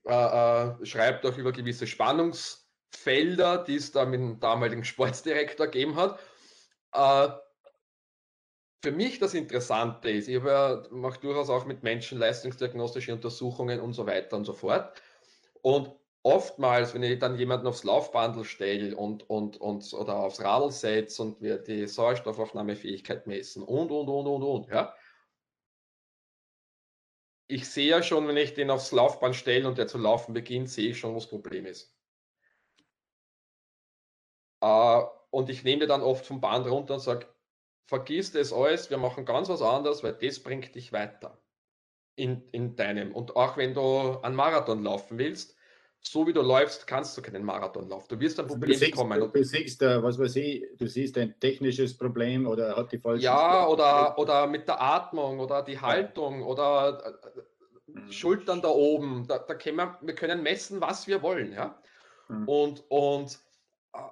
äh, äh, schreibt auch über gewisse Spannungs- Felder, die es da mit dem damaligen Sportsdirektor gegeben hat. Äh, für mich das Interessante ist, ich ja, mache durchaus auch mit Menschen leistungsdiagnostische Untersuchungen und so weiter und so fort. Und oftmals, wenn ich dann jemanden aufs Laufbandel stelle und, und, und oder aufs Radl setze und wir die Sauerstoffaufnahmefähigkeit messen und, und, und, und, und, ja. Ich sehe ja schon, wenn ich den aufs Laufband stelle und der zu laufen beginnt, sehe ich schon, was das Problem ist. Äh, und ich nehme dann oft vom Band runter und sage, vergiss das alles, wir machen ganz was anderes, weil das bringt dich weiter in, in deinem. Und auch wenn du einen Marathon laufen willst, so wie du läufst, kannst du keinen Marathon laufen. Du wirst ein Problem du bekommen. Du, du siehst, was weiß ich, du siehst ein technisches Problem oder hat die falsche. Ja, oder, oder mit der Atmung oder die Haltung oder mhm. Schultern da oben. Da, da können wir, wir können messen, was wir wollen. Ja? Mhm. Und, und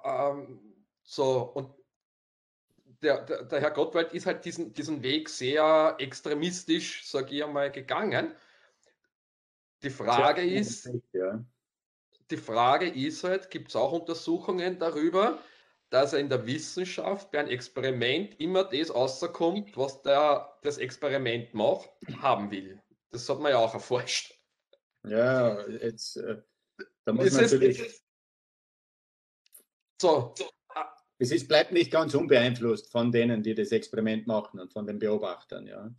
ähm, so, und der, der, der, Herr Gottwald ist halt diesen, diesen Weg sehr extremistisch, sage ich einmal, gegangen. Die Frage ist, ja. Die Frage ist halt, gibt es auch Untersuchungen darüber, dass er in der Wissenschaft bei einem Experiment immer das rauskommt, was der, das Experiment macht, haben will. Das hat man ja auch erforscht. Ja, jetzt, äh, da muss man natürlich So. Es ist, bleibt nicht ganz unbeeinflusst von denen, die das Experiment machen und von den Beobachtern, ja.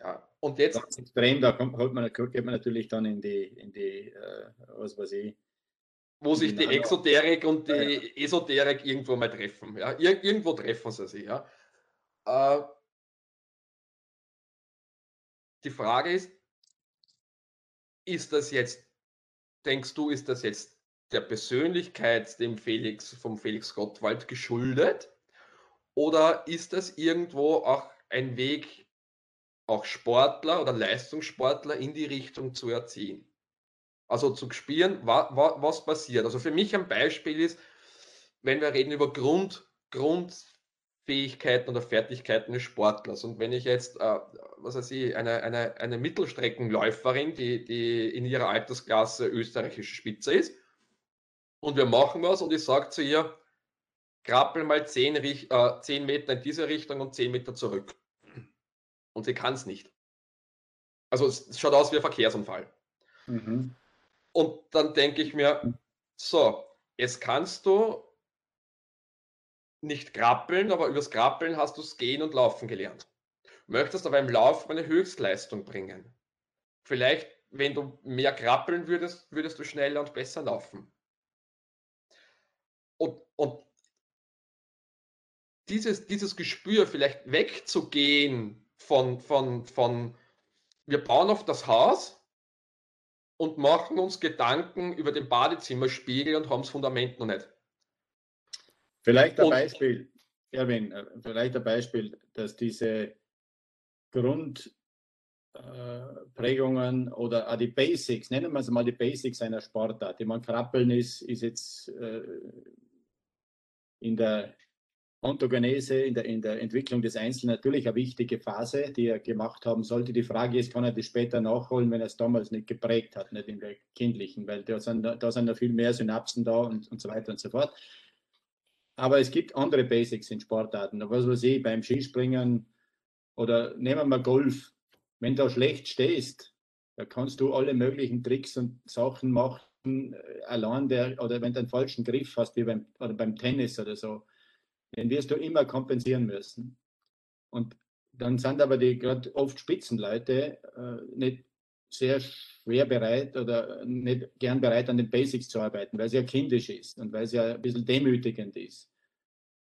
Ja, und jetzt. Das extrem, da kommt, holt man, geht man natürlich dann in die, in die äh, was weiß ich. Wo sich die Exoterik und die Esoterik irgendwo mal treffen. Ja? Ir irgendwo treffen sie sich. Ja? Äh, die Frage ist, ist das jetzt, denkst du, ist das jetzt der Persönlichkeit dem Felix, vom Felix Gottwald geschuldet? Oder ist das irgendwo auch ein Weg, auch Sportler oder Leistungssportler in die Richtung zu erziehen? Also zu spüren, wa, wa, was passiert. Also für mich ein Beispiel ist, wenn wir reden über Grund, Grundfähigkeiten oder Fertigkeiten des Sportlers. Und wenn ich jetzt, äh, was weiß ich, eine, eine, eine Mittelstreckenläuferin, die, die in ihrer Altersklasse österreichische Spitze ist, und wir machen was und ich sage zu ihr, krabbel mal 10, äh, 10 Meter in diese Richtung und 10 Meter zurück. Und sie kann es nicht. Also es schaut aus wie ein Verkehrsunfall. Mhm. Und dann denke ich mir, so, jetzt kannst du nicht krabbeln, aber übers Krabbeln hast du es gehen und laufen gelernt. Möchtest aber im Lauf eine Höchstleistung bringen. Vielleicht, wenn du mehr krabbeln würdest, würdest du schneller und besser laufen. Und, und dieses, dieses Gespür vielleicht wegzugehen von, von, von, wir bauen auf das Haus und machen uns Gedanken über den Badezimmerspiegel und haben das Fundament noch nicht. Vielleicht ein und, Beispiel, Erwin, äh, vielleicht ein Beispiel, dass diese Grundprägungen äh, oder auch die Basics, nennen wir es mal die Basics einer Sportart. Die man krabbeln ist, ist jetzt äh, in der Ontogenese, in der, in der Entwicklung des Einzelnen natürlich eine wichtige Phase, die er gemacht haben sollte. Die Frage ist, kann er das später nachholen, wenn er es damals nicht geprägt hat, nicht in der kindlichen, weil da sind, da sind noch viel mehr Synapsen da und, und so weiter und so fort. Aber es gibt andere Basics in Sportarten. Was weiß ich, beim Skispringen oder nehmen wir Golf. Wenn du schlecht stehst, da kannst du alle möglichen Tricks und Sachen machen, äh, allein der, oder wenn du einen falschen Griff hast, wie beim, oder beim Tennis oder so, den wirst du immer kompensieren müssen. Und dann sind aber die gerade oft Spitzenleute äh, nicht sehr schwer bereit oder nicht gern bereit, an den Basics zu arbeiten, weil es ja kindisch ist und weil es ja ein bisschen demütigend ist.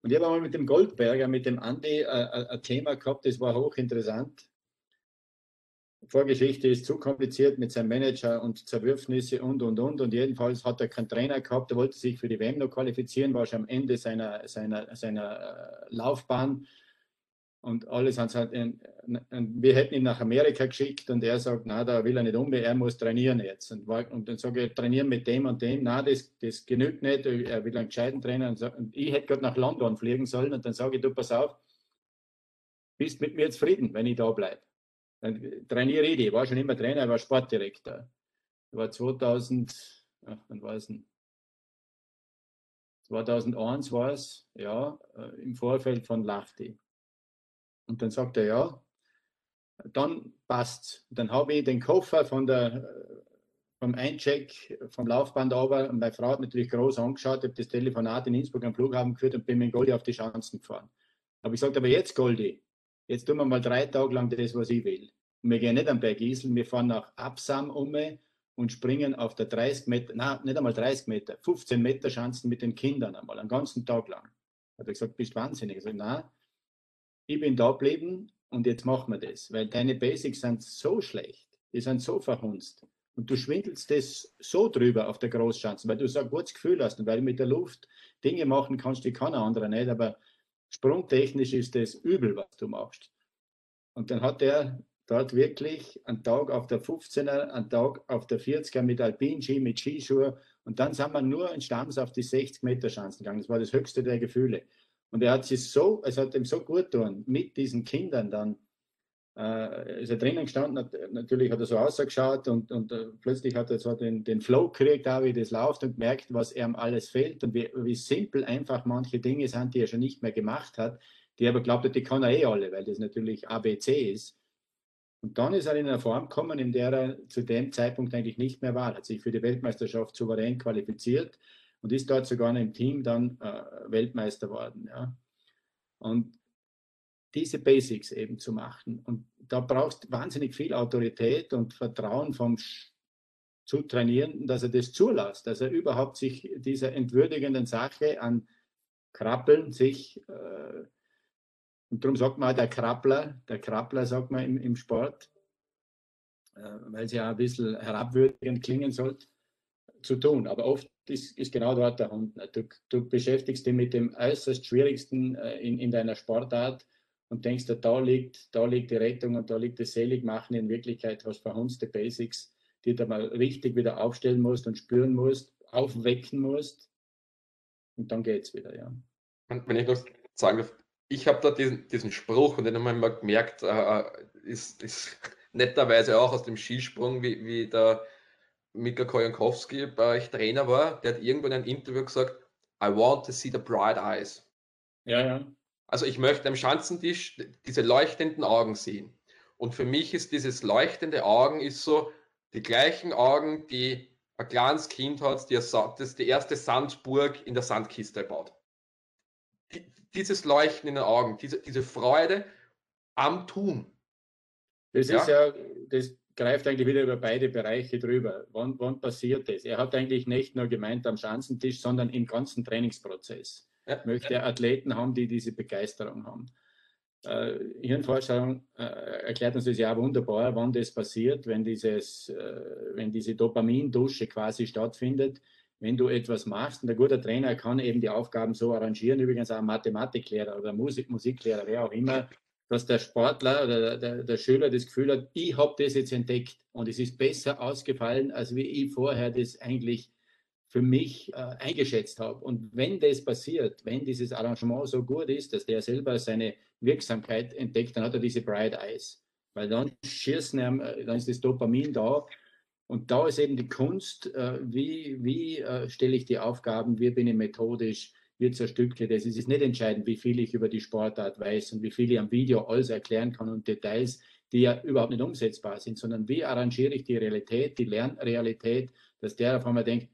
Und ich habe einmal mit dem Goldberger, mit dem Andi, äh, äh ein Thema gehabt, das war hochinteressant. Vorgeschichte ist zu kompliziert mit seinem Manager und Zerwürfnisse und, und, und. Und jedenfalls hat er keinen Trainer gehabt. Er wollte sich für die WM noch qualifizieren, war schon am Ende seiner, seiner, seiner äh, Laufbahn. Und alles hat halt, in, wir hätten ihn nach Amerika geschickt und er sagt, na, da will er nicht um, er muss trainieren jetzt. Und, und dann sage ich, trainieren mit dem und dem, na, das, das genügt nicht, er will einen gescheiten Trainer. Und, und ich hätte gerade nach London fliegen sollen und dann sage ich, du, pass auf, bist mit mir zufrieden, wenn ich da bleibe. Dann trainiere ich die. Ich war schon immer Trainer, ich war Sportdirektor. Ich war 2000, ach, wann war es denn? 2001 war es, ja, äh, im Vorfeld von Lachti. Und dann sagt er, ja, dann passt. Dann habe ich den Koffer von der, äh, vom Eincheck vom Laufband aber und meine Frau hat natürlich groß angeschaut, habe das Telefonat in Innsbruck am Flughafen geführt und bin mit Goldi auf die Chancen gefahren. Habe ich gesagt, aber jetzt Goldi, jetzt tun wir mal drei Tage lang das, was ich will. Und wir gehen nicht am Berg Isel, wir fahren nach Absam um und springen auf der 30 Meter, nein, nicht einmal 30 Meter, 15 Meter Schanzen mit den Kindern einmal, einen ganzen Tag lang. Hat er gesagt, bist wahnsinnig. Ich sage, nein, ich bin da geblieben und jetzt machen wir das, weil deine Basics sind so schlecht, die sind so verhunzt. Und du schwindelst das so drüber auf der Großschanze, weil du so ein gutes Gefühl hast und weil du mit der Luft Dinge machen kannst, die kann ein anderer nicht, aber sprungtechnisch ist das übel, was du machst. Und dann hat er dort wirklich einen Tag auf der 15er, einen Tag auf der 40er mit Alpinski, mit Skischuhe und dann sind wir nur in Stamms auf die 60 Meter Chancen gegangen. Das war das höchste der Gefühle. Und er hat sich so, es hat ihm so gut tun, mit diesen Kindern dann, äh, ist er drinnen gestanden, natürlich hat er so ausgeschaut und, und äh, plötzlich hat er so den, den Flow gekriegt, auch wie das läuft und merkt, was ihm alles fehlt und wie, wie simpel einfach manche Dinge sind, die er schon nicht mehr gemacht hat, die er aber glaubt hat, die kann er eh alle, weil das natürlich ABC ist. Und dann ist er in einer Form gekommen, in der er zu dem Zeitpunkt eigentlich nicht mehr war. Hat sich für die Weltmeisterschaft souverän qualifiziert und ist dort sogar im Team dann äh, Weltmeister worden. Ja. Und diese Basics eben zu machen. Und da brauchst wahnsinnig viel Autorität und Vertrauen vom zu trainieren, dass er das zulässt, dass er überhaupt sich dieser entwürdigenden Sache an Krabbeln sich, äh, und darum sagt man der Krabbler, der Krabbler sagt man im, im Sport, äh, weil es ja ein bisschen herabwürdigend klingen sollte, zu tun. Aber oft ist, ist genau dort der Hund. Du, du, beschäftigst dich mit dem äußerst Schwierigsten äh, in, in deiner Sportart und denkst, da liegt, da liegt die Rettung und da liegt das Seligmachen. In Wirklichkeit hast du verhunzte Basics die du mal richtig wieder aufstellen musst und spüren musst, aufwecken musst. Und dann geht es wieder, ja. Und wenn ich noch sagen darf, ich habe da diesen, diesen Spruch und den haben wir gemerkt, äh, äh, ist, ist netterweise auch aus dem Skisprung, wie, wie der Mika Kojankowski bei euch Trainer war, der hat irgendwann in einem Interview gesagt, I want to see the bright eyes. Ja, ja. Also ich möchte am Schanzentisch diese leuchtenden Augen sehen. Und für mich ist dieses leuchtende Augen ist so, die gleichen Augen, die ein kleines Kind hat, die das die erste Sandburg in der Sandkiste baut. Die, dieses Leuchten in den Augen, diese, diese Freude am Tun. Das ja? ist ja, das greift eigentlich wieder über beide Bereiche drüber. Wann, wann passiert das? Er hat eigentlich nicht nur gemeint am Schanzentisch, sondern im ganzen Trainingsprozess. Ja. Möchte Athleten haben, die diese Begeisterung haben äh, Hirnforschung äh, erklärt uns das ja wunderbar, wann das passiert, wenn, dieses, äh, wenn diese Dopamindusche quasi stattfindet. Wenn du etwas machst, und ein guter Trainer kann eben die Aufgaben so arrangieren, übrigens auch ein Mathematiklehrer oder Musik, Musiklehrer, wer auch immer, dass der Sportler oder der, der Schüler das Gefühl hat, ich habe das jetzt entdeckt und es ist besser ausgefallen, als wie ich vorher das eigentlich für mich äh, eingeschätzt habe. Und wenn das passiert, wenn dieses Arrangement so gut ist, dass der selber seine Wirksamkeit entdeckt, dann hat er diese Bright Eyes. Weil dann schießen, äh, dann ist das Dopamin da. Und da ist eben die Kunst, äh, wie, wie äh, stelle ich die Aufgaben, wie bin ich methodisch, wie zerstücke das. Es ist nicht entscheidend, wie viel ich über die Sportart weiß und wie viel ich am Video alles erklären kann und Details, die ja überhaupt nicht umsetzbar sind, sondern wie arrangiere ich die Realität, die Lernrealität, dass der auf einmal denkt,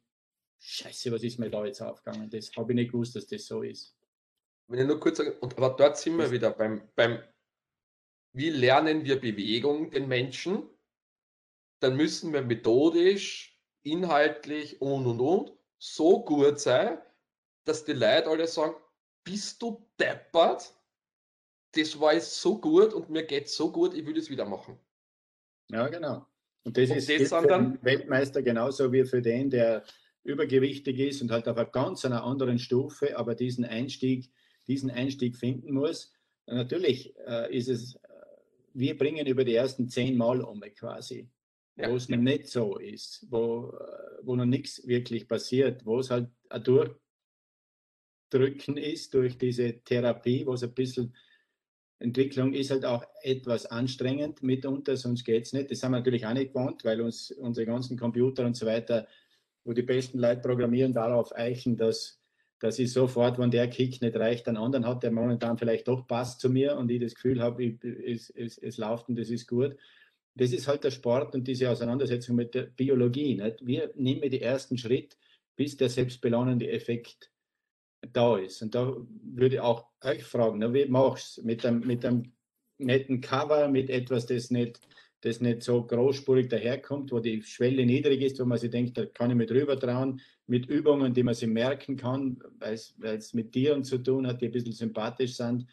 Scheiße, was ist mir da jetzt aufgegangen? Das habe ich nicht gewusst, dass das so ist. Wenn ich nur kurz sage, und aber dort sind wir wieder beim, beim wie lernen wir Bewegung den Menschen, dann müssen wir methodisch, inhaltlich und und und so gut sein, dass die Leute alle sagen, bist du deppert? Das war jetzt so gut und mir geht so gut, ich will das wieder machen. Ja, genau. Und das und ist das für den Weltmeister genauso wie für den, der übergewichtig ist und halt auf einer ganz einer anderen Stufe, aber diesen Einstieg, diesen Einstieg finden muss. Natürlich äh, ist es, äh, wir bringen über die ersten zehn Mal um quasi, ja. wo es noch nicht so ist, wo, äh, wo noch nichts wirklich passiert, wo es halt ein Durchdrücken ist durch diese Therapie, wo es ein bisschen Entwicklung ist halt auch etwas anstrengend mitunter, sonst geht es nicht. Das haben wir natürlich auch nicht gewohnt, weil uns unsere ganzen Computer und so weiter wo die besten Leute programmieren, darauf eichen, dass, dass ich sofort, wenn der Kick nicht reicht, einen anderen hat, der momentan vielleicht doch passt zu mir und ich das Gefühl habe, es, es, es läuft und das ist gut. Das ist halt der Sport und diese Auseinandersetzung mit der Biologie. Nicht? Wir nehmen den ersten Schritt, bis der selbstbelohnende Effekt da ist. Und da würde ich auch euch fragen, na, wie machst du einem, mit einem netten Cover, mit etwas, das nicht das nicht so großspurig daherkommt, wo die Schwelle niedrig ist, wo man sich denkt, da kann ich mir drüber trauen, mit Übungen, die man sich merken kann, weil es mit Tieren zu tun hat, die ein bisschen sympathisch sind.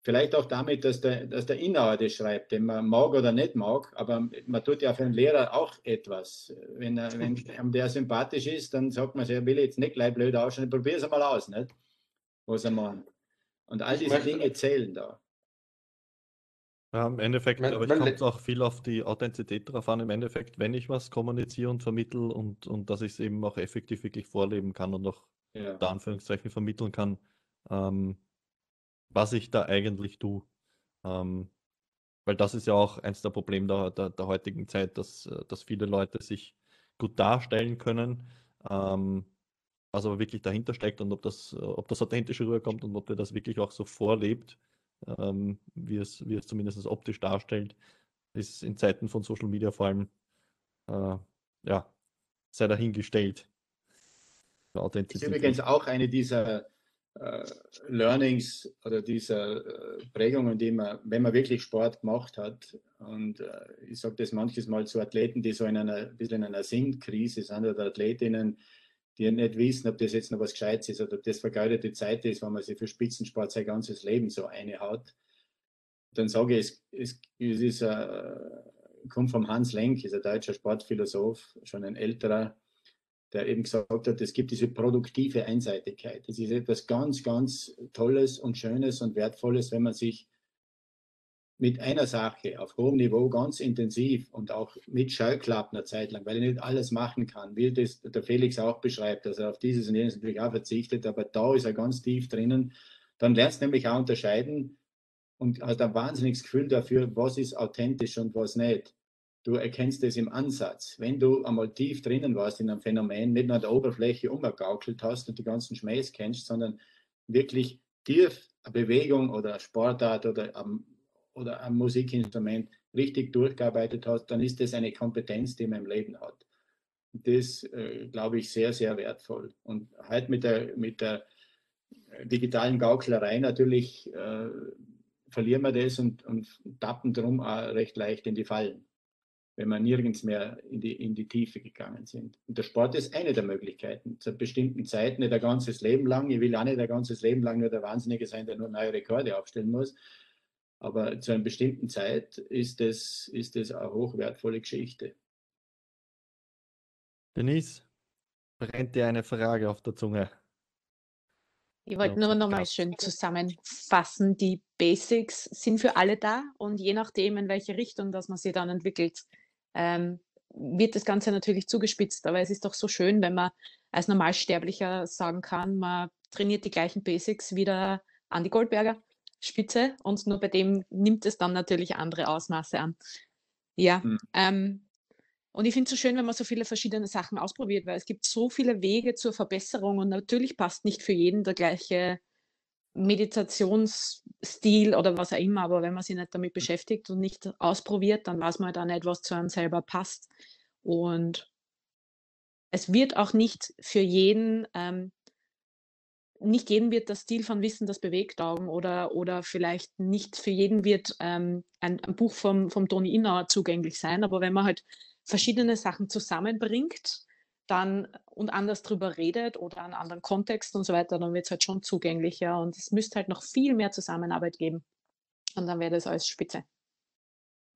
Vielleicht auch damit, dass der, dass der Inhaber das schreibt, den man mag oder nicht mag, aber man tut ja für einen Lehrer auch etwas. Wenn, er, wenn der sympathisch ist, dann sagt man sich, er will jetzt nicht gleich blöd ausschauen, probier es einmal aus, nicht? was er meint. Und all diese Dinge zählen da. Ja, im Endeffekt, mein, aber ich kommt auch viel auf die Authentizität drauf an. Im Endeffekt, wenn ich was kommuniziere und vermittle und, und dass ich es eben auch effektiv wirklich vorleben kann und auch ja. unter Anführungszeichen vermitteln kann, ähm, was ich da eigentlich tue. Ähm, weil das ist ja auch eins der Probleme der, der, der, heutigen Zeit, dass, äh, dass viele Leute sich gut darstellen können, ähm, was aber wirklich dahinter steckt und ob das, ob das authentisch rüberkommt und ob der das wirklich auch so vorlebt ähm, wie, es, wie es zumindest optisch darstellt, ist in Zeiten von Social Media vor allem, äh, ja, sei dahingestellt. Authentizität. Das ist übrigens auch eine dieser äh, Learnings oder dieser äh, Prägungen, die man, wenn man wirklich Sport gemacht hat, und äh, ich sage das manches Mal zu Athleten, die so in einer, ein bisschen in einer Sinnkrise sind oder Athletinnen, die nicht wissen, ob das jetzt noch was Gescheites ist oder ob das vergeudete Zeit ist, wenn man sich für Spitzensport sein ganzes Leben so eine hat. Dann sage ich, es, es, es ist, äh, kommt vom Hans Lenk, ist ein deutscher Sportphilosoph, schon ein älterer, der eben gesagt hat, es gibt diese produktive Einseitigkeit. Das ist etwas ganz, ganz Tolles und Schönes und Wertvolles, wenn man sich mit einer Sache auf hohem Niveau ganz intensiv und auch mit Scheuklappen eine Zeit lang, weil er nicht alles machen kann, wie das der Felix auch beschreibt, dass er auf dieses und jenes natürlich auch verzichtet, aber da ist er ganz tief drinnen. Dann lernst du nämlich auch unterscheiden und hast ein wahnsinniges Gefühl dafür, was ist authentisch und was nicht. Du erkennst es im Ansatz. Wenn du einmal tief drinnen warst in einem Phänomen, nicht nur an der Oberfläche umgegaukelt hast und die ganzen Schmähs kennst, sondern wirklich tief eine Bewegung oder eine Sportart oder ein, oder ein Musikinstrument richtig durchgearbeitet hast, dann ist das eine Kompetenz, die man im Leben hat. Das äh, glaube ich sehr, sehr wertvoll. Und halt mit der, mit der digitalen Gauklerei natürlich äh, verlieren wir das und, und tappen drum auch recht leicht in die Fallen wenn wir nirgends mehr in die, in die Tiefe gegangen sind. Und der Sport ist eine der Möglichkeiten. Zu bestimmten Zeiten, nicht ein ganzes Leben lang. Ich will auch nicht ein ganzes Leben lang nur der Wahnsinnige sein, der nur neue Rekorde aufstellen muss. Aber zu einer bestimmten Zeit ist es, ist es eine hochwertvolle Geschichte. Denise, brennt dir eine Frage auf der Zunge? Ich wollte nur noch mal schön zusammenfassen. Die Basics sind für alle da und je nachdem, in welche Richtung dass man sie dann entwickelt, ähm, wird das Ganze natürlich zugespitzt. Aber es ist doch so schön, wenn man als Normalsterblicher sagen kann, man trainiert die gleichen Basics wieder an die Goldberger Spitze und nur bei dem nimmt es dann natürlich andere Ausmaße an. Ja, mhm. ähm, und ich finde es so schön, wenn man so viele verschiedene Sachen ausprobiert, weil es gibt so viele Wege zur Verbesserung und natürlich passt nicht für jeden der gleiche Meditationsstil oder was auch immer, aber wenn man sich nicht damit beschäftigt und nicht ausprobiert, dann weiß man halt auch nicht, was zu einem selber passt. Und es wird auch nicht für jeden, ähm, nicht jedem wird der Stil von Wissen das bewegt taugen oder, oder vielleicht nicht für jeden wird ähm, ein, ein, Buch vom, vom Toni Innauer zugänglich sein, aber wenn man halt verschiedene Sachen zusammenbringt, dann und anders drüber redet oder einen anderen Kontext und so weiter, dann wird es halt schon zugänglicher und es müsste halt noch viel mehr Zusammenarbeit geben. Und dann wäre das alles spitze.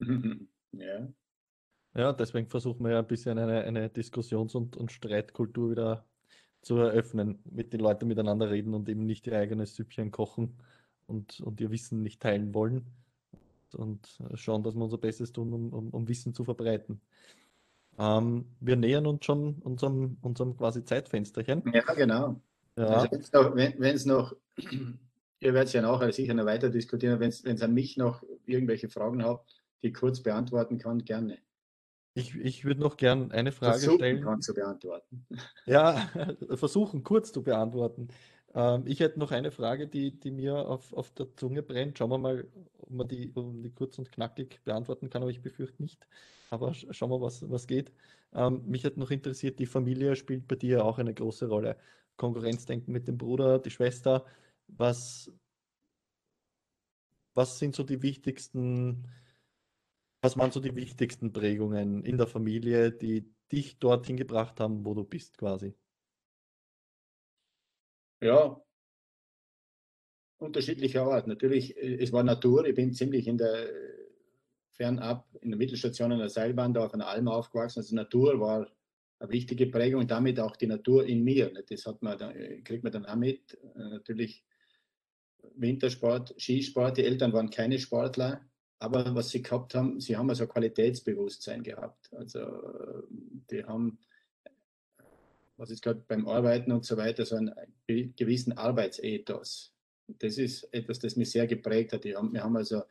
Ja. Ja, deswegen versuchen wir ja ein bisschen eine, eine Diskussions- und, und Streitkultur wieder zu eröffnen, mit den Leuten miteinander reden und eben nicht ihr eigenes Süppchen kochen und, und ihr Wissen nicht teilen wollen und schauen, dass wir unser Bestes tun, um, um, um Wissen zu verbreiten. Ähm, wir nähern uns schon unserem, unserem quasi Zeitfensterchen. Ja, genau. Ja. Also wenn es noch, noch, ihr werdet es ja nachher sicher noch weiter diskutieren, wenn es an mich noch irgendwelche Fragen habt, die ich kurz beantworten kann, gerne. Ich, ich würde noch gern eine Frage versuchen stellen. Kann zu beantworten. Ja, versuchen kurz zu beantworten. Ähm, ich hätte noch eine Frage, die, die mir auf, auf der Zunge brennt. Schauen wir mal, ob man die, ob die kurz und knackig beantworten kann, aber ich befürchte nicht. Aber schauen wir, was, was geht. Ähm, mich hat noch interessiert, die Familie spielt bei dir auch eine große Rolle. Konkurrenzdenken mit dem Bruder, die Schwester. Was, was sind so die wichtigsten, was waren so die wichtigsten Prägungen in der Familie, die dich dorthin gebracht haben, wo du bist quasi? Ja, unterschiedlicher Art. Natürlich, äh, es war Natur. Ich bin ziemlich in der fernab in der Mittelstation an der Seilbahn da auf einer Alm aufgewachsen. Also Natur war eine wichtige Prägung und damit auch die Natur in mir. Das hat man, äh, kriegt man dann auch mit. Äh, natürlich Wintersport, Skisport. Die Eltern waren keine Sportler, aber was sie gehabt haben, sie haben also Qualitätsbewusstsein gehabt. Also die haben, was ist gerade beim Arbeiten und so weiter, so einen gewissen Arbeitsethos. Das ist etwas, das mich sehr geprägt hat. Wir haben also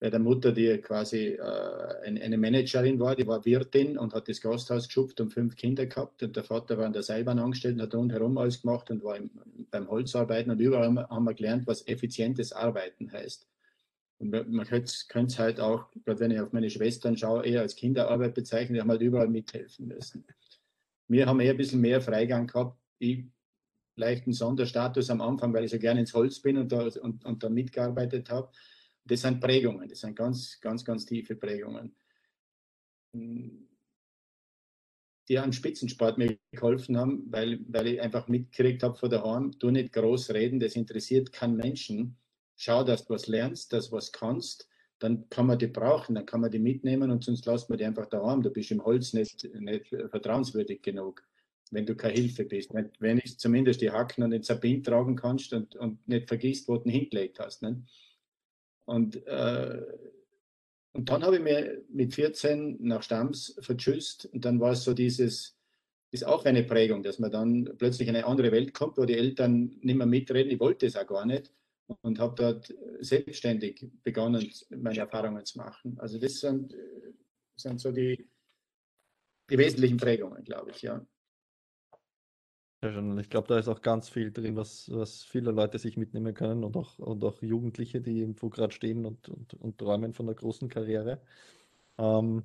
bei der Mutter, die quasi äh, eine Managerin war, die war Wirtin und hat das Gasthaus geschupft und fünf Kinder gehabt. Und der Vater war an der Seilbahn angestellt und hat rundherum alles gemacht und war im, beim Holzarbeiten. Und überall haben wir gelernt, was effizientes Arbeiten heißt. Und man könnte es halt auch, gerade wenn ich auf meine Schwestern schaue, eher als Kinderarbeit bezeichnen, die haben halt überall mithelfen müssen. Wir haben eher ein bisschen mehr Freigang gehabt, ich leichten Sonderstatus am Anfang, weil ich so gerne ins Holz bin und da, und, und da mitgearbeitet habe. Das sind Prägungen, das sind ganz, ganz, ganz tiefe Prägungen, die an Spitzensport mir geholfen haben, weil, weil ich einfach mitgekriegt habe von daheim, du nicht groß reden, das interessiert keinen Menschen. Schau, dass du was lernst, dass du was kannst, dann kann man die brauchen, dann kann man die mitnehmen und sonst lässt man die einfach daheim. Du bist im Holz nicht, nicht vertrauenswürdig genug wenn du keine Hilfe bist. Nicht, wenn ich zumindest die Hacken und den Sabin tragen kannst und, und nicht vergisst, wo du ihn hingelegt hast. Nicht? Und, äh, und dann habe ich mir mit 14 nach Stamms vertschüsst und dann war es so dieses, ist auch eine Prägung, dass man dann plötzlich in eine andere Welt kommt, wo die Eltern nicht mehr mitreden. Ich wollte es auch gar nicht und habe dort selbstständig begonnen, meine Erfahrungen zu machen. Also das sind, sind so die, die wesentlichen Prägungen, glaube ich, ja. Ja, schon. Ich glaube, da ist auch ganz viel drin, was, was viele Leute sich mitnehmen können und auch, und auch Jugendliche, die irgendwo gerade stehen und, und, und träumen von einer großen Karriere. Ähm,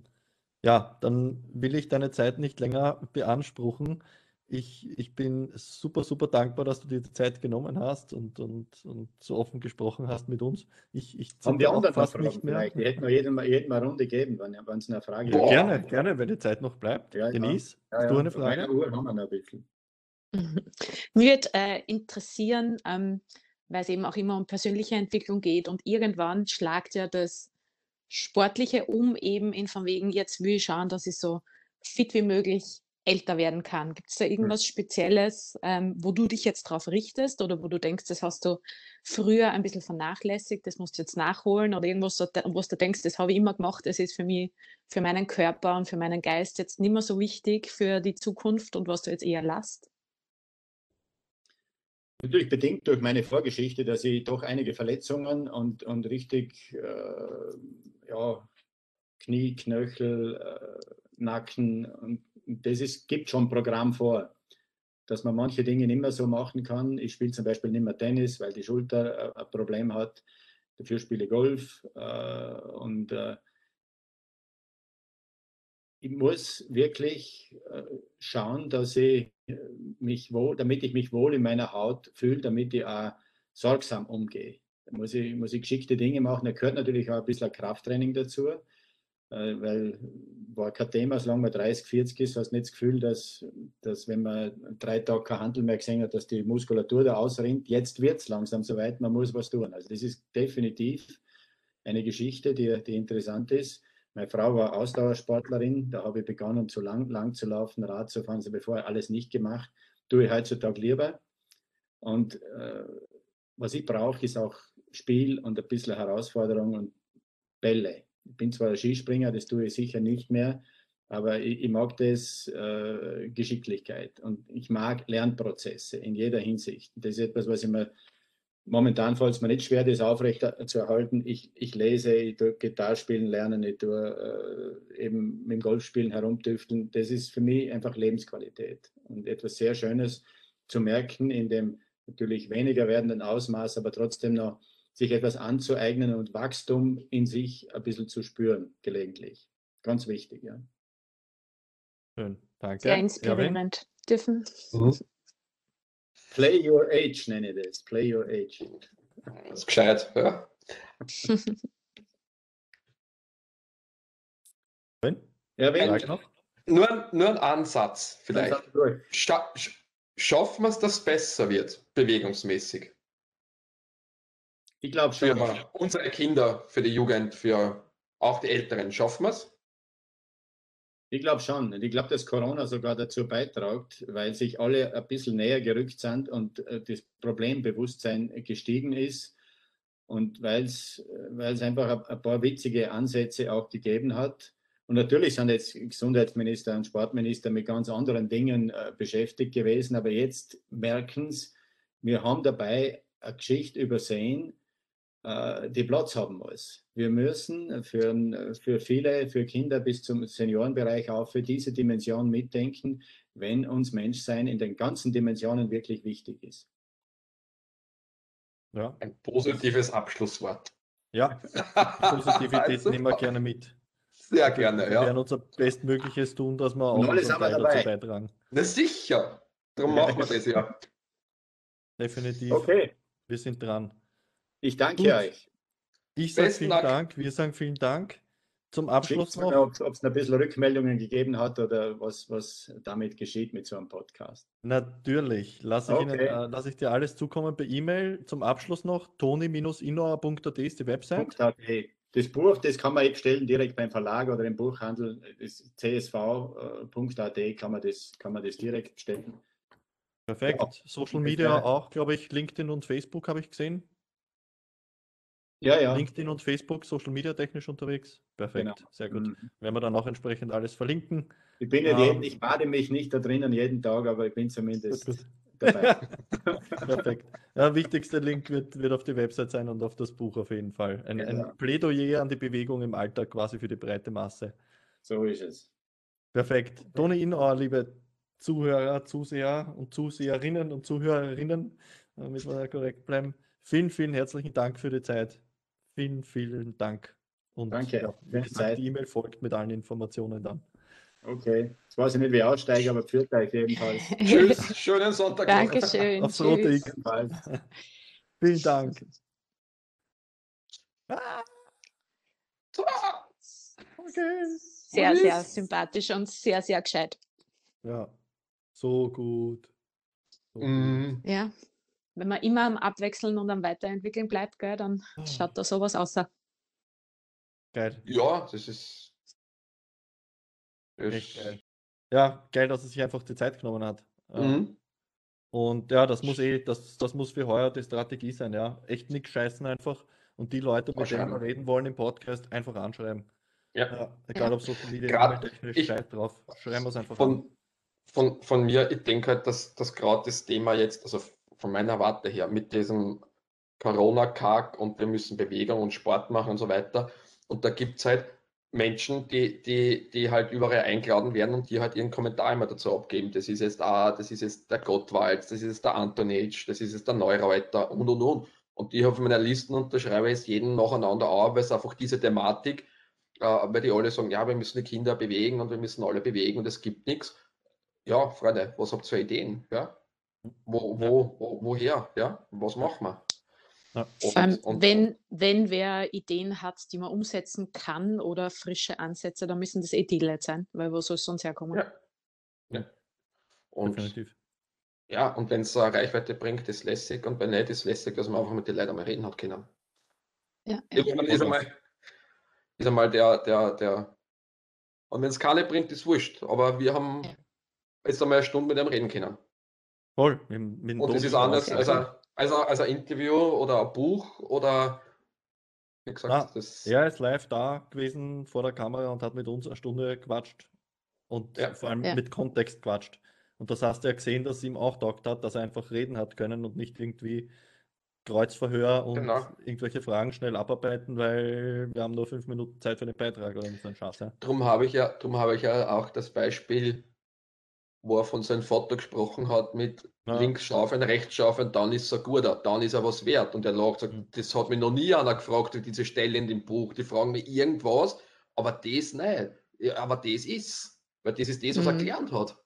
ja, dann will ich deine Zeit nicht länger beanspruchen. Ich, ich bin super, super dankbar, dass du dir die Zeit genommen hast und, und, und so offen gesprochen hast mit uns. Ich, ich Haben die anderen fast nicht mehr. Die hätten wir jedem, jedem eine Runde geben, wenn es eine Frage ja, Gerne, gerne, wenn die Zeit noch bleibt. Ja, Denise, ja. hast du eine Frage? Eine Uhr haben wir noch ein bisschen. Mich würde äh, interessieren, ähm, weil es eben auch immer um persönliche Entwicklung geht und irgendwann schlagt ja das Sportliche um, eben in von wegen, jetzt will ich schauen, dass ich so fit wie möglich älter werden kann. Gibt es da irgendwas Spezielles, ähm, wo du dich jetzt drauf richtest oder wo du denkst, das hast du früher ein bisschen vernachlässigt, das musst du jetzt nachholen oder irgendwas, wo du denkst, das habe ich immer gemacht, das ist für mich, für meinen Körper und für meinen Geist jetzt nicht mehr so wichtig für die Zukunft und was du jetzt eher lasst? Natürlich bedingt durch meine Vorgeschichte, dass ich doch einige Verletzungen und, und richtig äh, ja, Knie, Knöchel, äh, Nacken und das ist, gibt schon Programm vor, dass man manche Dinge nicht mehr so machen kann. Ich spiele zum Beispiel nicht mehr Tennis, weil die Schulter äh, ein Problem hat. Dafür spiele ich Golf äh, und äh, ich muss wirklich äh, schauen, dass ich äh, mich wohl, damit ich mich wohl in meiner Haut fühle, damit ich auch sorgsam umgehe. Da muss ich, muss ich geschickte Dinge machen. Da gehört natürlich auch ein bisschen Krafttraining dazu, weil war kein Thema, solange man 30, 40 ist, hast du nicht das Gefühl, dass, dass wenn man drei Tage kein Handel mehr gesehen hat, dass die Muskulatur da ausrinnt. Jetzt wird es langsam soweit, man muss was tun. Also das ist definitiv eine Geschichte, die, die interessant ist. Meine Frau war Ausdauersportlerin, da habe ich begonnen, zu lang, lang zu laufen, Rad zu fahren, so bevor alles nicht gemacht. Tue ich heutzutage lieber. Und äh, was ich brauche, ist auch Spiel und ein bisschen Herausforderung und Bälle. Bin zwar Skispringer, das tue ich sicher nicht mehr, aber ich, ich mag das äh, Geschicklichkeit und ich mag Lernprozesse in jeder Hinsicht. Das ist etwas, was ich mir momentan fällt es mir nicht schwer, das aufrecht zu erhalten. Ich, ich lese, ich tue Gitarre spielen lernen, ich tue äh, eben mit dem Golfspielen herumtüfteln. Das ist für mich einfach Lebensqualität und etwas sehr Schönes zu merken in dem natürlich weniger werdenden Ausmaß, aber trotzdem noch sich etwas anzueignen und Wachstum in sich ein bisschen zu spüren, gelegentlich. Ganz wichtig, ja. Schön, danke. Sehr inspirierend. Dürfen. Mhm. Play your age nenne ich das. Play your age. Das ist gescheit, ja. ja, wenn noch? Nur, nur ein Ansatz vielleicht. Scha schaffen wir es, dass es besser wird, bewegungsmäßig? Ich glaube schon. Für unsere Kinder, für die Jugend, für auch die Älteren. Schaffen wir es? Ich glaube schon. Und ich glaube, dass Corona sogar dazu beiträgt, weil sich alle ein bisschen näher gerückt sind und äh, das Problembewusstsein gestiegen ist. Und weil es einfach ein paar witzige Ansätze auch gegeben hat. Und natürlich sind jetzt Gesundheitsminister und Sportminister mit ganz anderen Dingen äh, beschäftigt gewesen, aber jetzt merken sie, wir haben dabei eine Geschichte übersehen, die Platz haben muss. Wir müssen für, für viele, für Kinder bis zum Seniorenbereich auch für diese Dimension mitdenken, wenn uns Menschsein in den ganzen Dimensionen wirklich wichtig ist. Ja. Ein positives Abschlusswort. Ja, Positivität also, nehmen wir gerne mit. Sehr gerne, wir ja. Wir werden unser Bestmögliches tun, dass wir auch alles haben wir dabei. beitragen. Na sicher. Darum machen wir das ja. Definitiv. Okay, Wir sind dran. Ich danke Gut. euch. Ich sage Besten vielen Dank. Dank. Wir sagen vielen Dank. Zum Abschluss Schickt mir, noch. ob es ein bisschen Rückmeldungen gegeben hat oder was, was damit geschieht mit so einem Podcast. Natürlich. Lasse ich, Ihnen, Okay. äh, lasse ich dir alles zukommen per E-Mail. Zum Abschluss noch. toni-innoa.at ist die Website. Das Buch, das kann man eh bestellen direkt beim Verlag oder im Buchhandel. Csv.at kann man das, kann man das direkt bestellen. Perfekt. Ja. Social Media auch, glaube ich. LinkedIn und Facebook habe ich gesehen. Ja, ja. LinkedIn und Facebook, Social Media technisch unterwegs. Perfekt. Genau. Sehr gut. Mhm. Werden wir dann auch entsprechend alles verlinken. Ich bin ja Ähm, jeden, ich bade mich nicht da drinnen jeden Tag, aber ich bin zumindest Gut, gut. dabei. Perfekt. Ja, wichtigster Link wird, wird auf die Website sein und auf das Buch auf jeden Fall. Ein, Genau. ein Plädoyer an die Bewegung im Alltag quasi für die breite Masse. So ist es. Perfekt. Toni Inauer, liebe Zuhörer, Zuseher und Zuseherinnen und Zuhörerinnen, damit wir da korrekt bleiben. Vielen, vielen herzlichen Dank für die Zeit. Vielen, vielen Dank. Und Danke ja, wie die gesagt, Zeit. die E-Mail folgt mit allen Informationen dann. Okay. Jetzt weiß ich nicht, wie ich aussteige, aber führt euch jedenfalls. Tschüss, schönen Sonntag. Dankeschön. Aufs rote. X. Vielen Dank. Ah, okay. Sehr, sehr sympathisch und sehr, sehr gescheit. Ja, so gut. So gut. Mm, Ja. Wenn man immer am Abwechseln und am Weiterentwickeln bleibt, gell, dann Ah. schaut da sowas aus. Geil. Ja, das ist. Geil. Ja, geil, dass er sich einfach die Zeit genommen hat. Mhm. Und ja, das muss eh, das, das muss für heuer die Strategie sein, ja. Echt nichts scheißen einfach. Und die Leute, mit denen wir reden wollen im Podcast, einfach anschreiben. Ja. Ja, egal ob Social Media, Grad technisch, ich- scheiß drauf. Schreiben wir es einfach an. Von, von, von mir, ich denke halt, dass, dass gerade das Thema jetzt, also von meiner Warte her, mit diesem Corona-Kack und wir müssen Bewegung und Sport machen und so weiter. Und da gibt es halt Menschen, die, die, die halt überall eingeladen werden und die halt ihren Kommentar immer dazu abgeben. Das ist jetzt ah, das ist jetzt der Gottwald, das ist jetzt der Antonitsch, das ist jetzt der Neureuter und und und. Und die auf meiner Listen unterschreibe ich jeden nacheinander auf, weil es einfach diese Thematik, äh, weil die alle sagen, ja, wir müssen die Kinder bewegen und wir müssen alle bewegen und es gibt nichts. Ja, Freunde, was habt ihr für Ideen? Ja? Wo, wo, wo, woher? Ja? Was machen wir? Ja. Und- Vor allem, und- wenn, wenn wer Ideen hat, die man umsetzen kann oder frische Ansätze, dann müssen das eh die Leute sein, weil wo soll es sonst herkommen? Ja. ja. Und Definitiv. ja, und wenn es eine Reichweite bringt, ist lässig und wenn nicht, ist lässig, dass man einfach mit den Leuten mal reden hat können. Ja, ja. Ist, einmal- ist, einmal, ist einmal der, der, der. Und wenn es keine bringt, ist wurscht. Aber wir haben Ja. jetzt einmal eine Stunde mit dem reden können. Voll. Mit, mit Und das ist anders als ein, als, ein, als ein Interview oder ein Buch oder wie gesagt, Ah, das Er ist live da gewesen vor der Kamera und hat mit uns eine Stunde quatscht und Ja. vor allem Ja. mit Kontext quatscht. Und das hast du ja gesehen, dass es ihm auch taugt hat, dass er einfach reden hat können und nicht irgendwie Kreuzverhör und Genau. irgendwelche Fragen schnell abarbeiten, weil wir haben nur fünf Minuten Zeit für den Beitrag oder so ein Schatz. Ja. Drum habe ich ja, drum habe ich ja auch das Beispiel, wo er von seinem Vater gesprochen hat, mit Ja. links schaufeln, rechts schaufeln, dann ist er guter, dann ist er was wert. Und er lacht, sagt, Mhm. das hat mich noch nie einer gefragt, diese Stelle in dem Buch. Die fragen mich irgendwas, aber das nicht. Aber das ist, weil das ist das, was er Mhm. gelernt hat.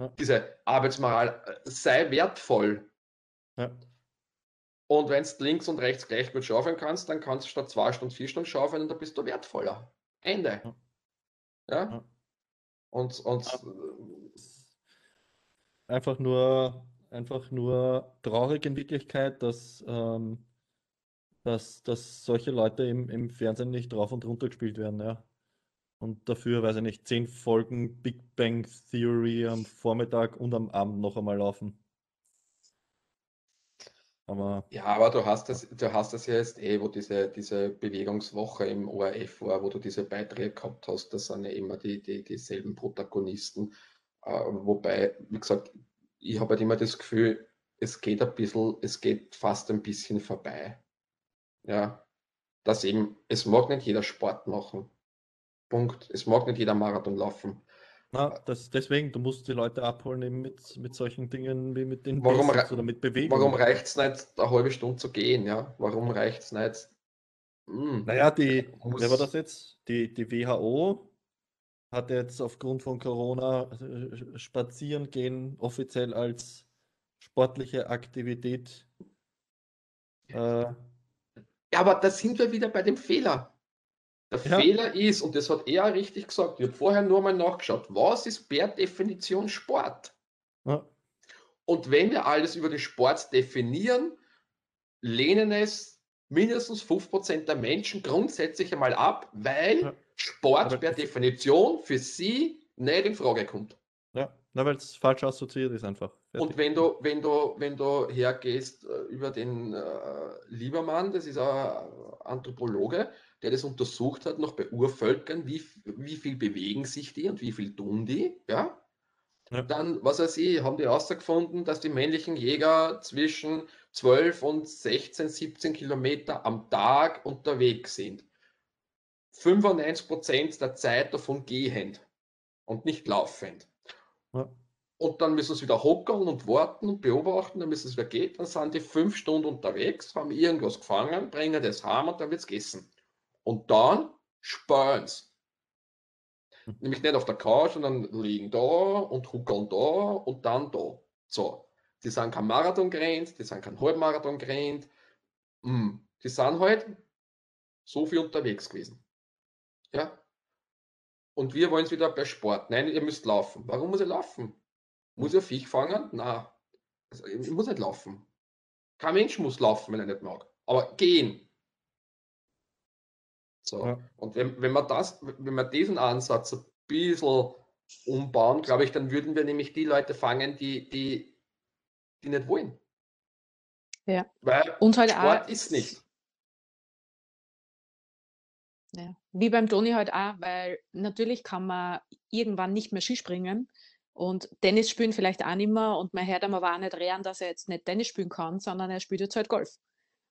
Ja. Diese Arbeitsmoral, äh, sei wertvoll. Ja. Und wenn du links und rechts gleich gut schaufeln kannst, dann kannst du statt zwei Stunden, vier Stunden schaufeln und dann bist du wertvoller. Ende. Ja. Und, und. Einfach nur, einfach nur traurig in Wirklichkeit, dass, ähm, dass, dass solche Leute im, im Fernsehen nicht drauf und runter gespielt werden, ja. Und dafür, weiß ich nicht, zehn Folgen Big Bang Theory am Vormittag und am Abend noch einmal laufen. Aber ja, aber du hast das, du hast das ja jetzt eh, wo diese, diese Bewegungswoche im ORF war, wo du diese Beiträge gehabt hast, das sind ja immer die, die, dieselben Protagonisten. Äh, wobei, wie gesagt, ich habe halt immer das Gefühl, es geht ein bisschen, es geht fast ein bisschen vorbei. Ja, dass eben, es mag nicht jeder Sport machen. Punkt. Es mag nicht jeder Marathon laufen. na, das, deswegen, du musst die Leute abholen eben mit, mit solchen Dingen wie mit den Warum Basics oder mit Bewegung. Warum reicht es nicht, eine halbe Stunde zu gehen? Ja? Warum reicht es nicht? Hm. Naja, die, Muss- wer war das jetzt? Die, die WHO hat jetzt aufgrund von Corona äh, spazieren gehen offiziell als sportliche Aktivität. Äh, ja, aber da sind wir wieder bei dem Fehler. Der ja. Fehler ist, und das hat er richtig gesagt, ich habe vorher nur mal nachgeschaut, was ist per Definition Sport? Ja. Und wenn wir alles über den Sport definieren, lehnen es mindestens 5% der Menschen grundsätzlich einmal ab, weil ja. Sport Aber per Definition für sie nicht in Frage kommt. Ja, weil es falsch assoziiert ist einfach. Fertig. Und wenn du, wenn du, wenn du hergehst äh, über den äh, Liebermann, das ist ein Anthropologe, der das untersucht hat, noch bei Urvölkern, wie, wie viel bewegen sich die und wie viel tun die, ja? ja. Dann, was weiß ich, haben die herausgefunden, dass die männlichen Jäger zwischen 12 und 16, 17 Kilometer am Tag unterwegs sind. 95 Prozent der Zeit davon gehend und nicht laufend. Ja. Und dann müssen sie wieder hockern und warten und beobachten, dann müssen sie wieder gehen. Dann sind die fünf Stunden unterwegs, haben irgendwas gefangen, bringen das heim und dann wird es gegessen. Und dann sparen sie. Hm. Nämlich nicht auf der Couch, sondern liegen da und huckern da und dann da. So. Die sind kein Marathon gerannt, die sind kein Halbmarathon gerannt. Hm. Die sind halt so viel unterwegs gewesen. Ja. Und wir wollen es wieder bei Sport. Nein, ihr müsst laufen. Warum muss ich laufen? Muss ich Viech fangen? Nein. Also, ich muss nicht laufen. Kein Mensch muss laufen, wenn er nicht mag. Aber gehen. So. Ja. Und wenn, wenn, wir das, wenn wir diesen Ansatz ein bisschen umbauen, glaube ich, dann würden wir nämlich die Leute fangen, die, die, die nicht wollen. Ja. Weil und halt Sport auch, ist nicht. Ja. Wie beim Toni halt auch, weil natürlich kann man irgendwann nicht mehr Skispringen und Tennis spielen vielleicht auch nicht mehr und man hört ihm aber auch nicht reden, dass er jetzt nicht Tennis spielen kann, sondern er spielt jetzt halt Golf.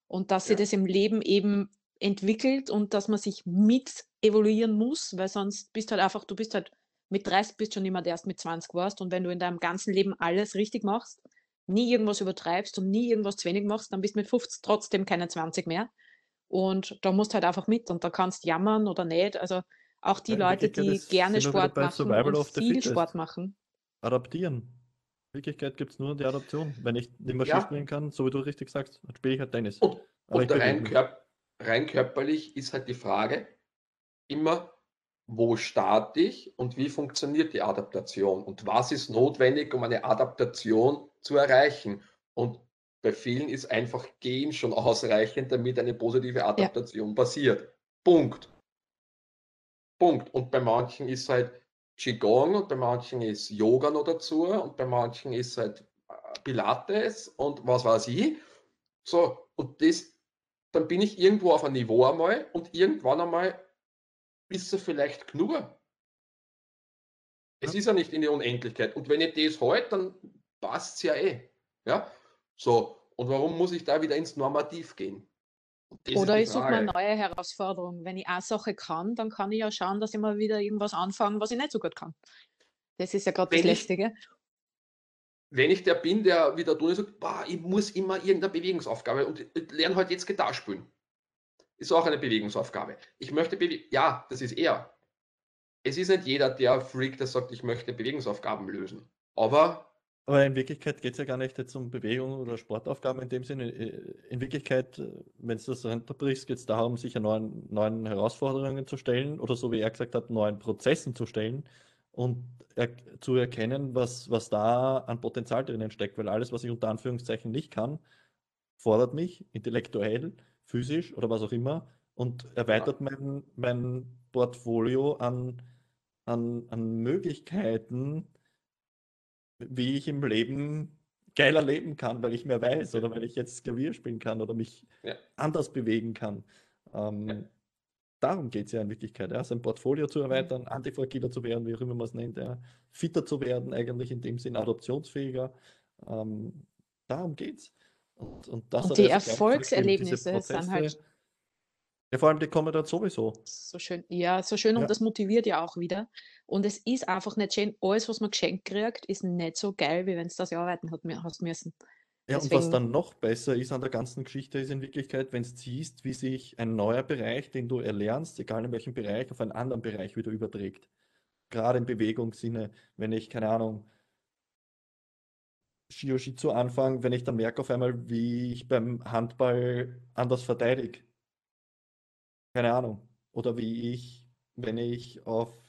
Und dass ja. sich das im Leben eben entwickelt und dass man sich mit evaluieren muss, weil sonst bist halt einfach, du bist halt mit 30 bist schon immer der erst mit 20 warst und wenn du in deinem ganzen Leben alles richtig machst, nie irgendwas übertreibst und nie irgendwas zu wenig machst, dann bist du mit 50 trotzdem keine 20 mehr. Und da musst du halt einfach mit und da kannst jammern oder nicht. Also auch die ja, Leute, die gerne Sport machen und viel Sport machen. Adaptieren. In Wirklichkeit gibt es nur die Adaption. Wenn ich nicht mehr ja. spielen kann, so wie du richtig sagst, dann spiele ich halt Tennis. Und, und rein, körp rein körperlich ist halt die Frage immer, wo starte ich und wie funktioniert die Adaptation und was ist notwendig, um eine Adaptation zu erreichen. Und bei vielen ist einfach Gehen schon ausreichend, damit eine positive Adaptation ja. passiert. Punkt. Punkt. Und bei manchen ist halt Qigong und bei manchen ist Yoga noch dazu und bei manchen ist halt äh, Pilates und was weiß ich. So, und das, dann bin ich irgendwo auf einem Niveau einmal und irgendwann einmal ist es vielleicht genug. Es ist ja nicht in die Unendlichkeit. Und wenn ich das halt, dann passt es ja eh. Ja, so, und warum muss ich da wieder ins Normativ gehen? Oder ich suche mir neue Herausforderung. Wenn ich eine Sache kann, dann kann ich ja schauen, dass ich mal wieder irgendwas anfange, was ich nicht so gut kann. Das ist ja gerade das Lästige. Wenn ich der bin, der wieder tun sagt, boah, ich muss immer irgendeine Bewegungsaufgabe und ich lerne halt jetzt Gitarre spielen. Ist auch eine Bewegungsaufgabe. Ich möchte bewegen. Ja, das ist er. Es ist nicht jeder der Freak, der sagt, ich möchte Bewegungsaufgaben lösen. Aber aber in Wirklichkeit geht es ja gar nicht jetzt um Bewegung oder Sportaufgaben in dem Sinne. In Wirklichkeit, wenn du das runterbrichst, geht es darum, sich neuen, neuen Herausforderungen zu stellen oder so wie er gesagt hat, neuen Prozessen zu stellen und er, zu erkennen, was, was da an Potenzial drinnen steckt. Weil alles, was ich unter Anführungszeichen nicht kann, fordert mich intellektuell, physisch oder was auch immer und erweitert mein, mein Portfolio an, an, an Möglichkeiten, wie ich im Leben geiler leben kann, weil ich mehr weiß oder weil ich jetzt Klavier spielen kann oder mich ja. anders bewegen kann. Ähm, ja. Darum geht es ja in Wirklichkeit, ja, sein Portfolio zu erweitern, mhm. antifragiler zu werden, wie auch immer man es nennt, ja, fitter zu werden, eigentlich in dem Sinn adoptionsfähiger. Ähm, darum geht es. Und, und, und die Erfolgserlebnisse sind halt ja, vor allem die kommen dann sowieso. So schön. Ja, so schön und das motiviert ja auch wieder. Und es ist einfach nicht schön, alles, was man geschenkt kriegt, ist nicht so geil, wie wenn es das arbeiten hat, hast müssen. Ja, Deswegen, und was dann noch besser ist an der ganzen Geschichte, ist in Wirklichkeit, wenn du siehst, wie sich ein neuer Bereich, den du erlernst, egal in welchem Bereich, auf einen anderen Bereich wieder überträgt. gerade im Bewegungssinne, wenn ich, keine Ahnung, Jiu-Jitsu anfange, wenn ich dann merke auf einmal, wie ich beim Handball anders verteidige. Keine Ahnung. Oder wie ich, wenn ich auf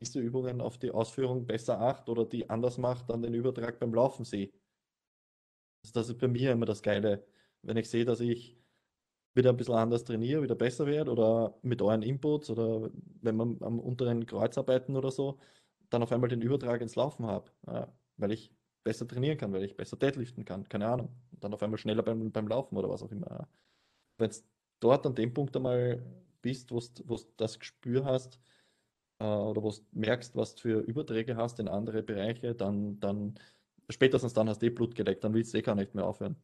diese Übungen auf die Ausführung besser achte oder die anders mache, dann den Übertrag beim Laufen sehe. Also das ist bei mir immer das Geile. Wenn ich sehe, dass ich wieder ein bisschen anders trainiere, wieder besser werde oder mit euren Inputs oder wenn man am unteren Kreuz arbeiten oder so, dann auf einmal den Übertrag ins Laufen habe, weil ich besser trainieren kann, weil ich besser deadliften kann, keine Ahnung. Und dann auf einmal schneller beim, beim Laufen oder was auch immer. Wenn du dort an dem Punkt einmal bist, wo du das Gespür hast äh, oder wo du merkst, was du für Überträge hast in andere Bereiche, dann, dann spätestens dann hast du eh Blut geleckt, dann willst du eh gar nicht mehr aufhören.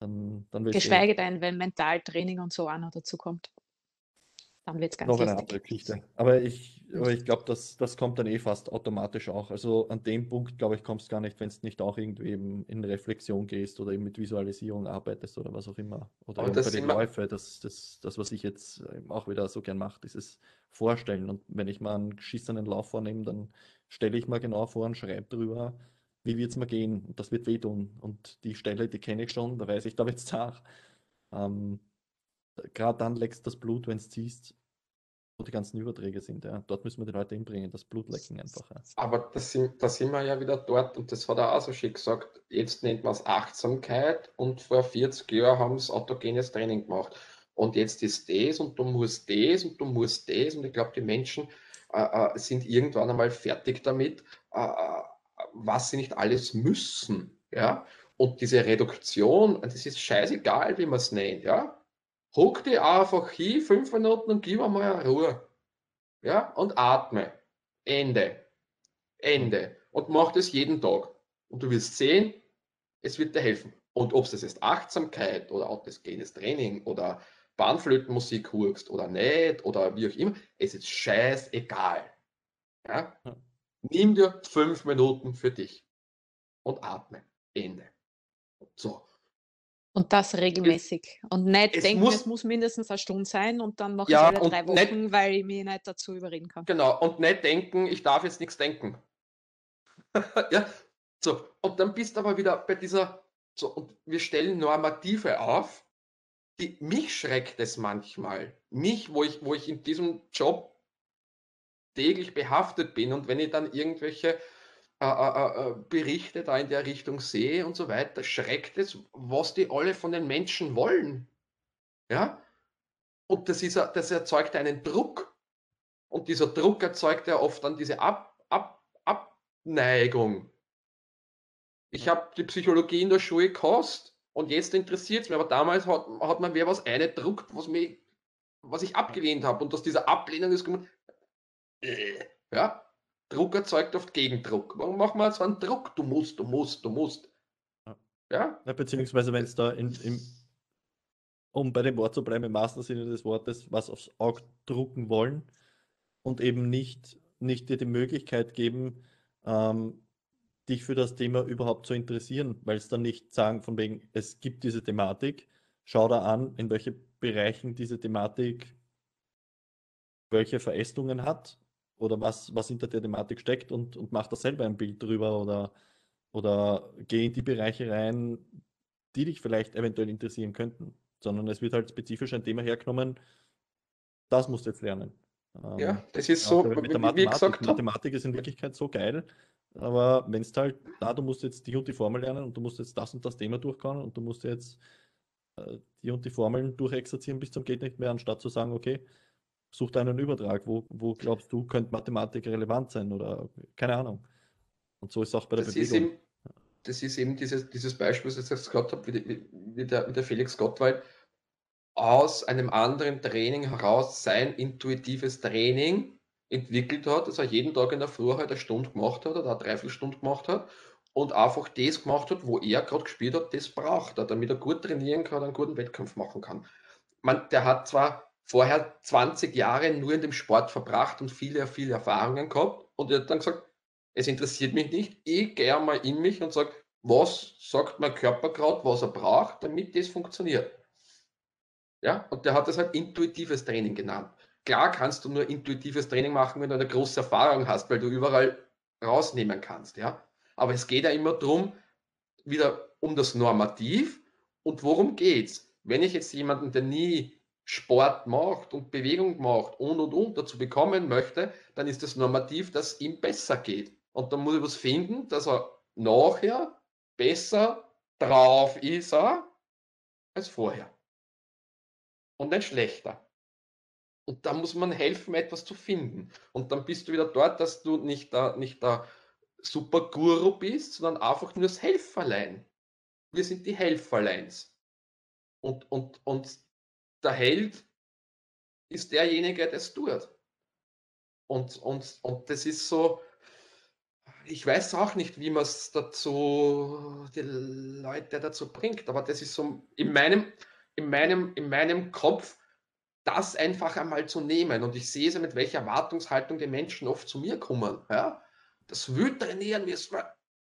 Dann, dann Geschweige denn, wenn Mentaltraining und so auch noch dazu kommt. Dann wird es ganz Noch lustig. eine andere Geschichte. Aber ich, aber ich glaube, das, das kommt dann eh fast automatisch auch. Also an dem Punkt, glaube ich, kommst du gar nicht, wenn du nicht auch irgendwie eben in Reflexion gehst oder eben mit Visualisierung arbeitest oder was auch immer. Oder bei den Läufen, das, das, das, was ich jetzt auch wieder so gern mache, dieses Vorstellen. Und wenn ich mal einen geschissenen Lauf vornehme, dann stelle ich mal genau vor und schreibe drüber, wie wird es mir gehen? Und das wird wehtun. Und die Stelle, die kenne ich schon, da weiß ich, da wird es zart. Ähm, Gerade dann leckst das Blut, wenn es ziehst, wo die ganzen Überträge sind. Ja. Dort müssen wir die Leute hinbringen, das Blut lecken einfach. Ja. Aber da sind, da sind wir ja wieder dort und das hat er auch so schön gesagt. Jetzt nennt man es Achtsamkeit und vor 40 Jahren haben es autogenes Training gemacht. Und jetzt ist das und du musst das und du musst das. Und ich glaube, die Menschen äh, äh, sind irgendwann einmal fertig damit, äh, äh was sie nicht alles müssen. Ja? Und diese Reduktion, das ist scheißegal, wie man es nennt. Ja? Hock die einfach hin, fünf Minuten und gib mal Ruhe. Ja? Und atme. Ende. Ende. Und mach das jeden Tag. Und du wirst sehen, es wird dir helfen. Und ob es das ist Achtsamkeit oder kleines Training oder Bahnflötenmusik hurkst oder nicht oder wie auch immer, es ist scheißegal. Ja? Nimm dir fünf Minuten für dich und atme. Ende. So. Und das regelmäßig. Und nicht es denken, muss, es muss mindestens eine Stunde sein und dann mache ja, ich alle drei Wochen, nicht, weil ich mich nicht dazu überreden kann. Genau, und nicht denken, ich darf jetzt nichts denken. ja, so. Und dann bist du aber wieder bei dieser, so, und wir stellen Normative auf, die, mich schreckt es manchmal. Mich, wo ich, wo ich in diesem Job täglich behaftet bin und wenn ich dann irgendwelche äh, äh, äh, Berichte da in der Richtung sehe und so weiter, schreckt es, was die alle von den Menschen wollen. Ja? Und das, ist, das erzeugt einen Druck. Und dieser Druck erzeugt ja oft dann diese Ab, Ab, Abneigung. Ich habe die Psychologie in der Schule gekostet und jetzt interessiert es mich, aber damals hat, hat man wer was eingedruckt, was, mich, was ich abgelehnt habe. Und aus dieser Ablehnung ist gekommen, äh, ja, Druck erzeugt oft Gegendruck. Warum machen wir jetzt einen Druck? Du musst, du musst, du musst. Ja? ja beziehungsweise, wenn es da in, im, um bei dem Wort zu bleiben, im wahrsten Sinne des Wortes, was aufs Auge drucken wollen und eben nicht, nicht dir die Möglichkeit geben, ähm, dich für das Thema überhaupt zu interessieren, weil es dann nicht sagen, von wegen, es gibt diese Thematik, schau da an, in welche Bereichen diese Thematik welche Verästungen hat oder was, was hinter der Thematik steckt und, und mach da selber ein Bild drüber oder, oder geh in die Bereiche rein, die dich vielleicht eventuell interessieren könnten. Sondern es wird halt spezifisch ein Thema hergenommen, das musst du jetzt lernen. Ja, ähm, das ist so, mit der Mathematik, wie gesagt, Mathematik ist in Wirklichkeit so geil, aber wenn es halt, da du musst jetzt die und die Formel lernen und du musst jetzt das und das Thema durchkommen und du musst jetzt äh, die und die Formeln durchexerzieren bis zum geht nicht mehr, anstatt zu sagen, okay, such einen Übertrag, wo, wo glaubst du, könnte Mathematik relevant sein oder keine Ahnung. Und so ist es auch bei der das Bewegung. Ist eben, das ist eben dieses, dieses Beispiel, das ich jetzt gerade habe, wie, wie, der, wie der Felix Gottwald aus einem anderen Training heraus sein intuitives Training entwickelt hat, dass er jeden Tag in der Früh halt eine Stunde gemacht hat oder eine Dreiviertelstunde gemacht hat und einfach das gemacht hat, wo er gerade gespielt hat, das braucht er, damit er gut trainieren kann, einen guten Wettkampf machen kann. Man, der hat zwar vorher 20 Jahre nur in dem Sport verbracht und viele, viele Erfahrungen gehabt. Und er hat dann gesagt, es interessiert mich nicht. Ich gehe mal in mich und sage, was sagt mein Körper gerade, was er braucht, damit das funktioniert. Ja, und der hat das halt intuitives Training genannt. Klar kannst du nur intuitives Training machen, wenn du eine große Erfahrung hast, weil du überall rausnehmen kannst, ja. Aber es geht ja immer darum, wieder um das Normativ und worum geht's? Wenn ich jetzt jemanden, der nie Sport macht und Bewegung macht und und und dazu bekommen möchte, dann ist das Normativ, dass ihm besser geht. Und dann muss ich was finden, dass er nachher besser drauf ist er als vorher. Und nicht schlechter. Und da muss man helfen, etwas zu finden. Und dann bist du wieder dort, dass du nicht der, nicht der super Guru bist, sondern einfach nur das Helferlein. Wir sind die Helferleins. Und, und, und der Held ist derjenige, der es tut. Und, und, und das ist so, ich weiß auch nicht, wie man es dazu, die Leute dazu bringt, aber das ist so in meinem, in meinem, in meinem Kopf, das einfach einmal zu nehmen. Und ich sehe es mit welcher Erwartungshaltung die Menschen oft zu mir kommen. Ja? Das will trainieren, wir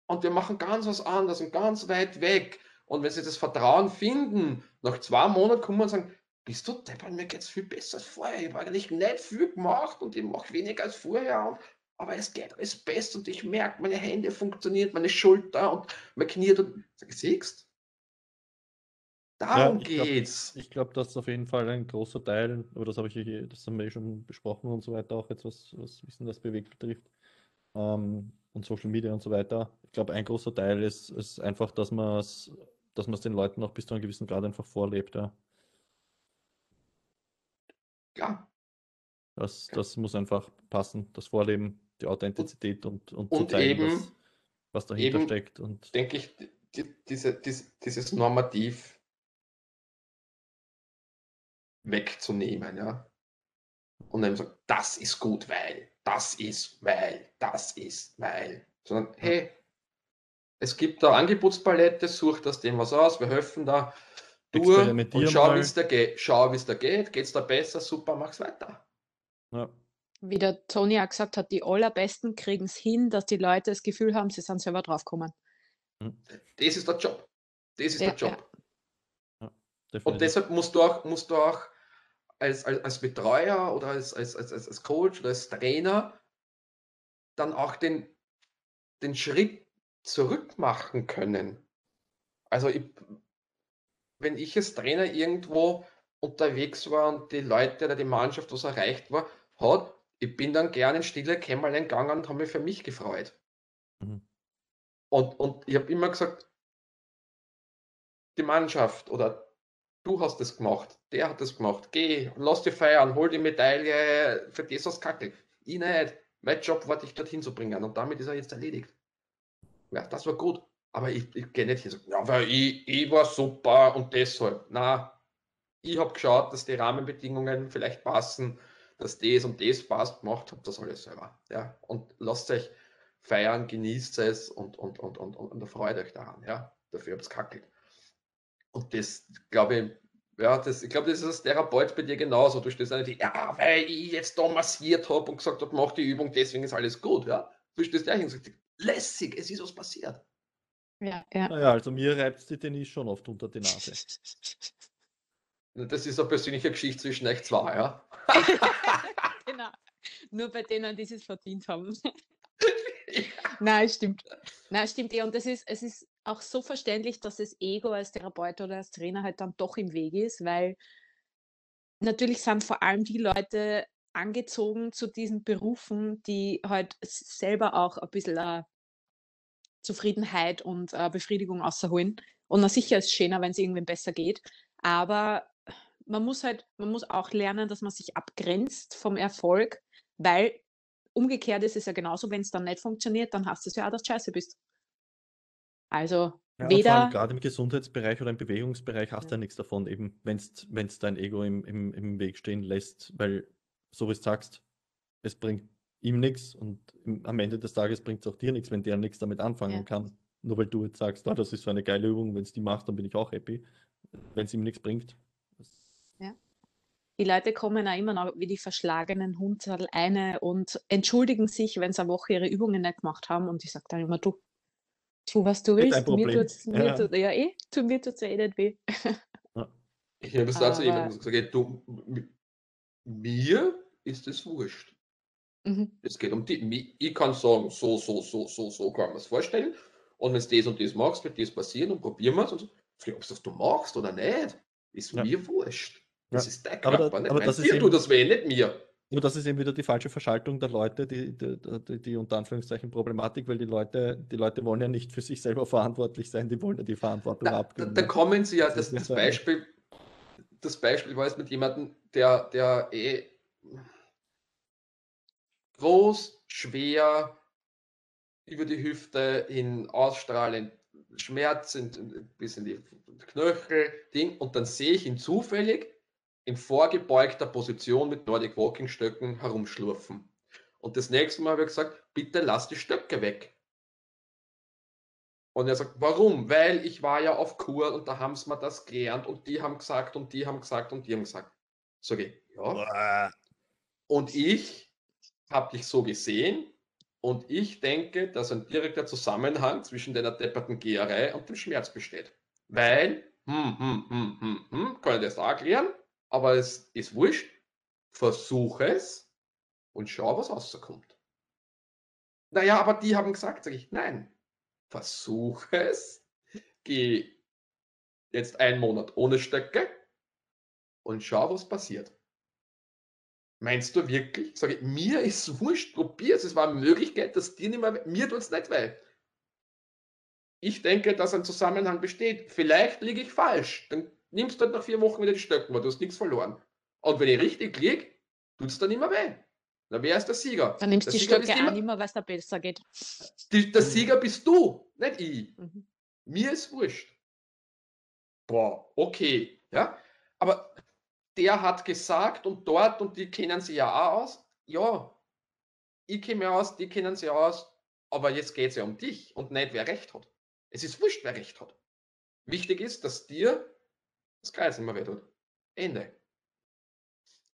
und wir machen ganz was anderes und ganz weit weg. Und wenn sie das Vertrauen finden, nach zwei Monaten kommen und sagen, bist du deppert, mir geht es viel besser als vorher. Ich habe eigentlich nicht viel gemacht und ich mache weniger als vorher. aber es geht alles besser und ich merke, meine Hände funktionieren, meine Schulter und mein Knie. Und sag, siehst Darum ja, ich geht's. Glaub, ich glaube, das ist auf jeden Fall ein großer Teil, aber das habe ich hier, das haben wir eh schon besprochen und so weiter, auch jetzt was, was Wissen das bewegt betrifft. Ähm, und Social Media und so weiter. Ich glaube, ein großer Teil ist, ist einfach, dass man es dass den Leuten auch bis zu einem gewissen Grad einfach vorlebt. Ja. Ja. Das, das muss einfach passen, das Vorleben, die Authentizität und, und, und zeigen, eben, was, was dahinter eben, steckt. Und denke ich, die, diese, dies, dieses Normativ wegzunehmen, ja. Und dann sagen, das ist gut, weil, das ist, weil, das ist, weil. Sondern, hey, es gibt da Angebotspalette, such das dem was aus, wir helfen da durch und schau, wie es da geht. Schau, wie es da geht. Geht es da besser? Super, mach's weiter. Ja. Wie der Toni auch gesagt hat, die allerbesten kriegen es hin, dass die Leute das Gefühl haben, sie sind selber draufgekommen. Hm. Das ist der Job. Das ist ja, der Job. Ja. Ja, und deshalb musst du auch, musst du auch als, als, als Betreuer oder als, als, als, als Coach oder als Trainer dann auch den, den Schritt zurück machen können. Also ich, wenn ich als Trainer irgendwo unterwegs war und die Leute oder die Mannschaft was erreicht war, hat, ich bin dann gerne in stille Kämmerlein gegangen und habe mich für mich gefreut. Mhm. Und, und ich habe immer gesagt, die Mannschaft oder du hast es gemacht, der hat es gemacht, geh, lass dich feiern, hol die Medaille, für das was kacke. Ich nicht. Mein Job war, dich dorthin zu bringen und damit ist er jetzt erledigt. Ja, das war gut. Aber ich, ich gehe nicht hier so, ja, weil ich, ich war super und deshalb. Na, ich habe geschaut, dass die Rahmenbedingungen vielleicht passen, dass das und das passt, gemacht habe das alles selber. Ja, und lasst euch feiern, genießt es und, und, und, und, und, und freut euch daran. Ja, dafür habt ihr kackelt. Und das, glaube ich, ja, das, ich glaube, das ist als Therapeut bei dir genauso. Du stehst nicht, ja, weil ich jetzt da massiert habe und gesagt habe, mach die Übung, deswegen ist alles gut. Ja, du stehst gleich und sagst, lässig, es ist was passiert. Ja, ja. Naja, also mir reibt die Tennis schon oft unter die Nase. Das ist eine persönliche Geschichte zwischen euch zwei, ja? genau. Nur bei denen, die es verdient haben. ja. Nein, stimmt. Nein, stimmt eh. Und das ist, es ist auch so verständlich, dass das Ego als Therapeut oder als Trainer halt dann doch im Weg ist, weil natürlich sind vor allem die Leute angezogen zu diesen Berufen, die halt selber auch ein bisschen uh, Zufriedenheit und uh, Befriedigung außerholen. Und na sicher ist es schöner, wenn es irgendwem besser geht. Aber man muss halt, man muss auch lernen, dass man sich abgrenzt vom Erfolg, weil umgekehrt ist es ja genauso, wenn es dann nicht funktioniert, dann hast du es ja auch, dass du scheiße bist. Also ja, weder. gerade im Gesundheitsbereich oder im Bewegungsbereich hast du ja nichts davon, eben wenn es dein Ego im, im, im Weg stehen lässt, weil, so wie du sagst, es bringt ihm nichts und im, am Ende des Tages bringt es auch dir nichts, wenn der nichts damit anfangen ja. kann. Nur weil du jetzt sagst, oh, das ist so eine geile Übung, wenn es die macht, dann bin ich auch happy. Wenn es ihm nichts bringt. Ja. Die Leute kommen auch immer noch wie die verschlagenen Hundsattel eine und entschuldigen sich, wenn sie eine Woche ihre Übungen nicht gemacht haben. Und ich sage dann immer, du, tu, was du willst. Mir tut's, mir ja. Tut, ja, eh, tu, mir tut es ja eh nicht weh. Ich habe es dazu eben gesagt, du, mir ist es wurscht. Mhm. Es geht um die. Ich kann sagen, so, so, so, so, so kann man es vorstellen. Und wenn du das und das machst, wird das passieren und probieren wir es. Und so. Ob du das du machst oder nicht, ist Ja. mir wurscht. Das Ja. ist dein Aber Körper, da- nicht aber das ist Dir eben- tut das weh, nicht mir. Nur das ist eben wieder die falsche Verschaltung der Leute, die, die, die, die unter Anführungszeichen Problematik, weil die Leute, die Leute wollen ja nicht für sich selber verantwortlich sein, die wollen ja die Verantwortung Da, da, abgeben. da ne? kommen sie ja, Das das, das Beispiel, das Beispiel war jetzt mit jemandem, der, der eh groß, schwer, über die Hüfte hin ausstrahlend, Schmerz in, bis in die Knöchel, Ding, und dann sehe ich ihn zufällig in vorgebeugter Position mit Nordic Walking Stöcken herumschlurfen. Und das nächste Mal habe ich gesagt, bitte lass die Stöcke weg. Und er sagt, warum? Weil ich war ja auf Kur und da haben sie mir das gelernt und die haben gesagt und die haben gesagt und die haben gesagt. Sag ich, ja. Und ich habe dich so gesehen und ich denke, dass ein direkter Zusammenhang zwischen deiner depperten Geherei und dem Schmerz besteht. Weil, hm, hm, hm, hm, hm, kann ich das auch erklären, aber es ist wurscht. Versuch es und schau, was rauskommt. Naja, aber die haben gesagt, sage ich, nein. Versuch es. Geh jetzt einen Monat ohne Stöcke und schau, was passiert. Meinst du wirklich? Sag ich, mir ist wurscht, probier es. Es war eine Möglichkeit, dass dir nicht mehr, mir tut es nicht weh. Ich denke, dass ein Zusammenhang besteht. Vielleicht liege ich falsch. Dann nimmst du halt nach vier Wochen wieder die Stöcken, weil du hast nichts verloren. Und wenn ich richtig liege, tut es dann immer weh. Na, wer ist der Sieger? Dann nimmst du die Sieger Stöcke immer- nicht mehr, weil es da besser geht. Die, der Sieger bist du, nicht ich. Mhm. Mir ist wurscht. Boah, okay. Ja, aber der hat gesagt und dort und die kennen sich ja auch aus. Ja, ich kenne mich aus, die kennen sich aus. Aber jetzt geht es ja um dich und nicht wer recht hat. Es ist wurscht, wer recht hat. Wichtig ist, dass dir das Kreuz immer weh tut. Ende.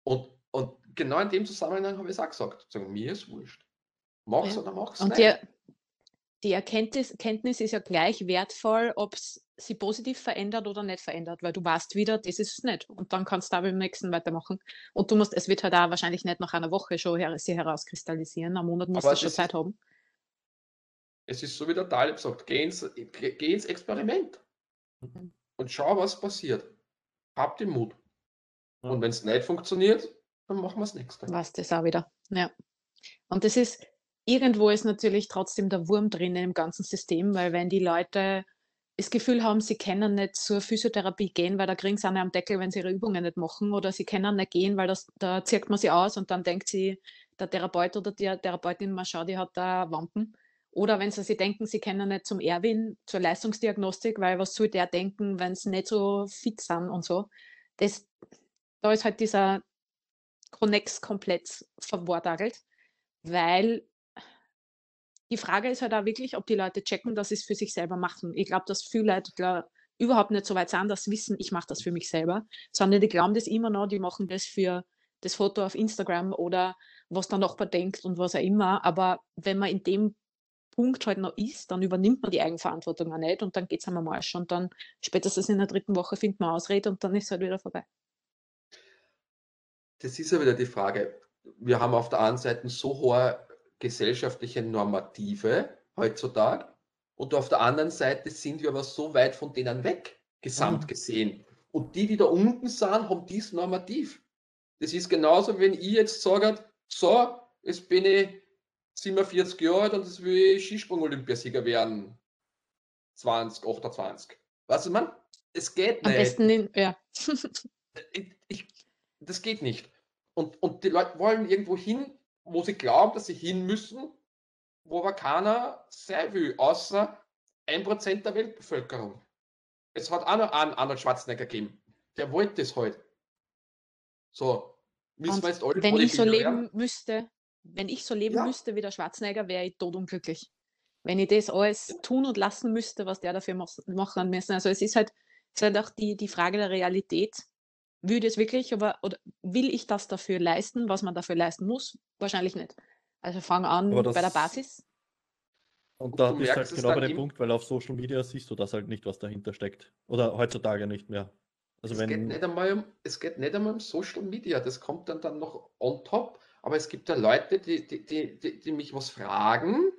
Und, und genau in dem Zusammenhang habe ich es auch gesagt. Sagen, mir ist wurscht. Mach's Ja. oder mach's Und nicht. die, die Erkenntnis Kenntnis ist ja gleich wertvoll, ob es sie positiv verändert oder nicht verändert, weil du weißt wieder, das ist es nicht. Und dann kannst du da beim nächsten weitermachen. Und du musst, es wird halt auch wahrscheinlich nicht nach einer Woche schon her, sie herauskristallisieren. Am Monat musst Aber du schon Zeit ist- haben. Es ist so wie der Taleb sagt, geh ins, geh ins Experiment Mhm. und schau, was passiert. Hab den Mut. Ja. Und wenn es nicht funktioniert, dann machen wir das nächste. Was das auch wieder. Ja. Und das ist, irgendwo ist natürlich trotzdem der Wurm drinnen im ganzen System, weil wenn die Leute das Gefühl haben, sie können nicht zur Physiotherapie gehen, weil da kriegen sie eine am Deckel, wenn sie ihre Übungen nicht machen, oder sie können nicht gehen, weil das, da zirkt man sie aus und dann denkt sie, der Therapeut oder die Therapeutin, mal schau, die hat da Wampen. Oder wenn sie sich denken, sie können nicht zum Erwin, zur Leistungsdiagnostik, weil was soll der denken, wenn sie nicht so fit sind und so. Das, da ist halt dieser Connex komplett verwortagelt, weil die Frage ist halt auch wirklich, ob die Leute checken, dass sie es für sich selber machen. Ich glaube, dass viele Leute klar, überhaupt nicht so weit sind, dass sie wissen, ich mache das für mich selber, sondern die glauben das immer noch, die machen das für das Foto auf Instagram oder was der Nachbar denkt und was auch immer. Aber wenn man in dem Punkt halt noch ist, dann übernimmt man die Eigenverantwortung auch nicht und dann geht es am Marsch und dann spätestens in der dritten Woche findet man Ausrede und dann ist es halt wieder vorbei. Das ist ja wieder die Frage. Wir haben auf der einen Seite so hohe gesellschaftliche Normative heutzutage und auf der anderen Seite sind wir aber so weit von denen weg, gesamt Mhm. gesehen. Und die, die da unten sind, haben dies normativ. Das ist genauso, wenn ich jetzt sage, so, jetzt bin ich 47 Jahre alt und jetzt will ich Skisprung-Olympiasieger werden. 20, 28. Weißt du, man, es geht Am nicht besten in, ja. ich, ich, das geht nicht. Und, und die Leute wollen irgendwo hin, wo sie glauben, dass sie hin müssen, wo aber keiner sein will, außer ein Prozent der Weltbevölkerung. Es hat auch noch einen Arnold Schwarzenegger gegeben. Der wollte das halt. So, müssen Und wir jetzt alle wenn ich so leben werden? müsste, wenn ich so leben Ja. müsste wie der Schwarzenegger, wäre ich totunglücklich. Wenn ich das alles tun und lassen müsste, was der dafür mach- machen müssen. Also es ist halt, es ist halt auch die, die Frage der Realität. Ich das wirklich, aber oder will ich das dafür leisten, was man dafür leisten muss? Wahrscheinlich nicht. Also fang an Aber bei der das- Basis. Und da du halt es genau bei dem Punkt, weil auf Social Media siehst du das halt nicht, was dahinter steckt. Oder heutzutage nicht mehr. Also es, geht wenn, nicht einmal um, es geht nicht einmal um Social Media, das kommt dann, dann noch on top. Aber es gibt ja Leute, die, die, die, die, die mich was fragen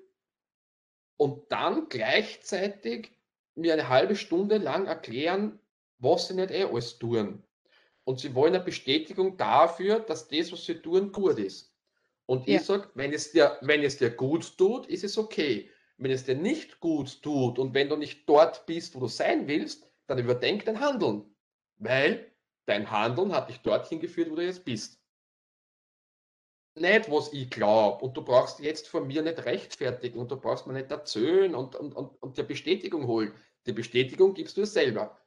und dann gleichzeitig mir eine halbe Stunde lang erklären, was sie nicht eh alles tun. Und sie wollen eine Bestätigung dafür, dass das, was sie tun, gut ist. Und Ja. ich sage, wenn es dir, wenn es dir gut tut, ist es okay. Wenn es dir nicht gut tut und wenn du nicht dort bist, wo du sein willst, dann überdenk dein Handeln. Weil dein Handeln hat dich dorthin geführt, wo du jetzt bist. Nicht, was ich glaube. Und du brauchst jetzt von mir nicht rechtfertigen und du brauchst mir nicht erzählen und, und, und, und dir Bestätigung holen. Die Bestätigung gibst du dir selber.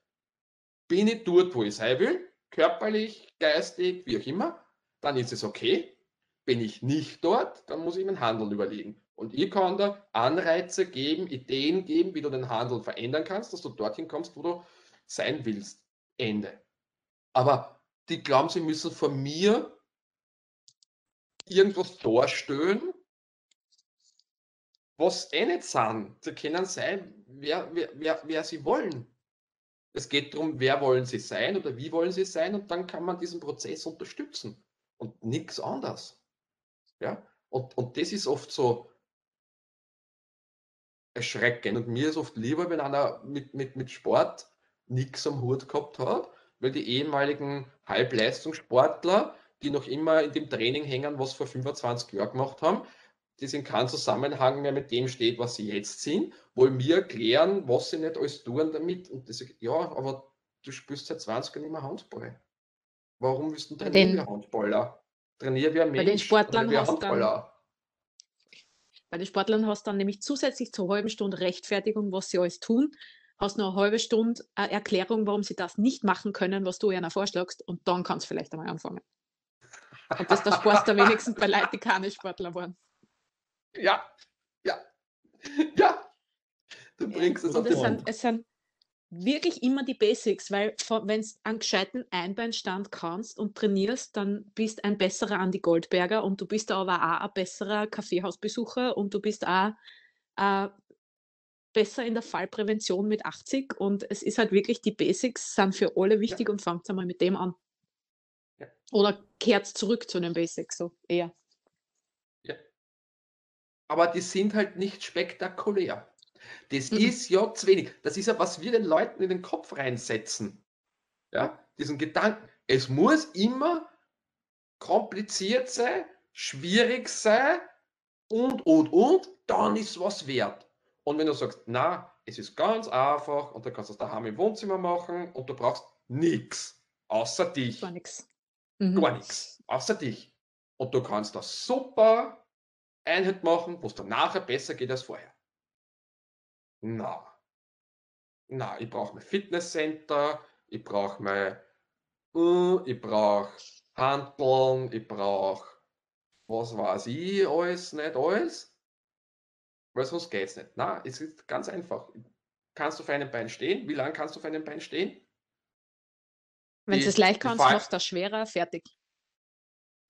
Bin ich dort, wo ich sein will, körperlich, geistig, wie auch immer, dann ist es okay. Bin ich nicht dort, dann muss ich mein Handeln überlegen. Und ich kann da Anreize geben, Ideen geben, wie du den Handel verändern kannst, dass du dorthin kommst, wo du sein willst. Ende. Aber die glauben, sie müssen von mir irgendwas darstellen, was eh nicht sind. Sie können sein, wer, wer, wer, wer sie wollen. Es geht darum, wer wollen sie sein oder wie wollen sie sein und dann kann man diesen Prozess unterstützen und nichts anderes. Ja? Und, und das ist oft so erschreckend und mir ist oft lieber, wenn einer mit, mit, mit Sport nichts am Hut gehabt hat, weil die ehemaligen Halbleistungssportler, die noch immer in dem Training hängen, was vor 25 Jahren gemacht haben, das in keinem Zusammenhang mehr mit dem steht, was sie jetzt sind, wollen mir erklären, was sie nicht alles tun damit. Und das, ja, aber du spielst seit 20 Jahren mehr Handball. Warum willst du trainieren wie Handballer? Trainier wie ein Bei Mensch. den Sportlern hast du dann- Handballer. Bei den Sportlern hast du dann nämlich zusätzlich zur halben Stunde Rechtfertigung, was sie alles tun, hast noch eine halbe Stunde eine Erklärung, warum sie das nicht machen können, was du ihnen vorschlagst, und dann kannst du vielleicht einmal anfangen. Und das der Sport da wenigstens bei Leuten, die keine Sportler waren. Ja, ja, ja. Du bringst es auf Und den es Punkt. sind, es sind wirklich immer die Basics, weil wenn du einen gescheiten Einbeinstand kannst und trainierst, dann bist ein besserer Andi Goldberger und du bist aber auch ein besserer Kaffeehausbesucher und du bist auch äh, besser in der Fallprävention mit 80 und es ist halt wirklich, die Basics sind für alle wichtig und fangt einmal mit dem an. Ja. Oder kehrt zurück zu den Basics, so eher. Aber die sind halt nicht spektakulär. Das Mhm. ist ja zu wenig. Das ist ja, was wir den Leuten in den Kopf reinsetzen. Ja, diesen Gedanken. Es muss immer kompliziert sein, schwierig sein und, und, und, dann ist was wert. Und wenn du sagst, na, es ist ganz einfach und du kannst es daheim im Wohnzimmer machen und du brauchst nichts außer dich. Gar nichts. Gar nichts, außer dich. Und du kannst da super Einheit machen, wo es dann nachher besser geht als vorher. Na. Na, ich brauche mein Fitnesscenter, ich brauche mein, äh, ich brauche Handeln, ich brauche, was weiß ich, alles, nicht alles. Weil sonst geht es nicht. Na, es ist ganz einfach. Kannst du auf einem Bein stehen? Wie lange kannst du auf einem Bein stehen? Wenn du es leicht kannst, machst du das schwerer, fertig.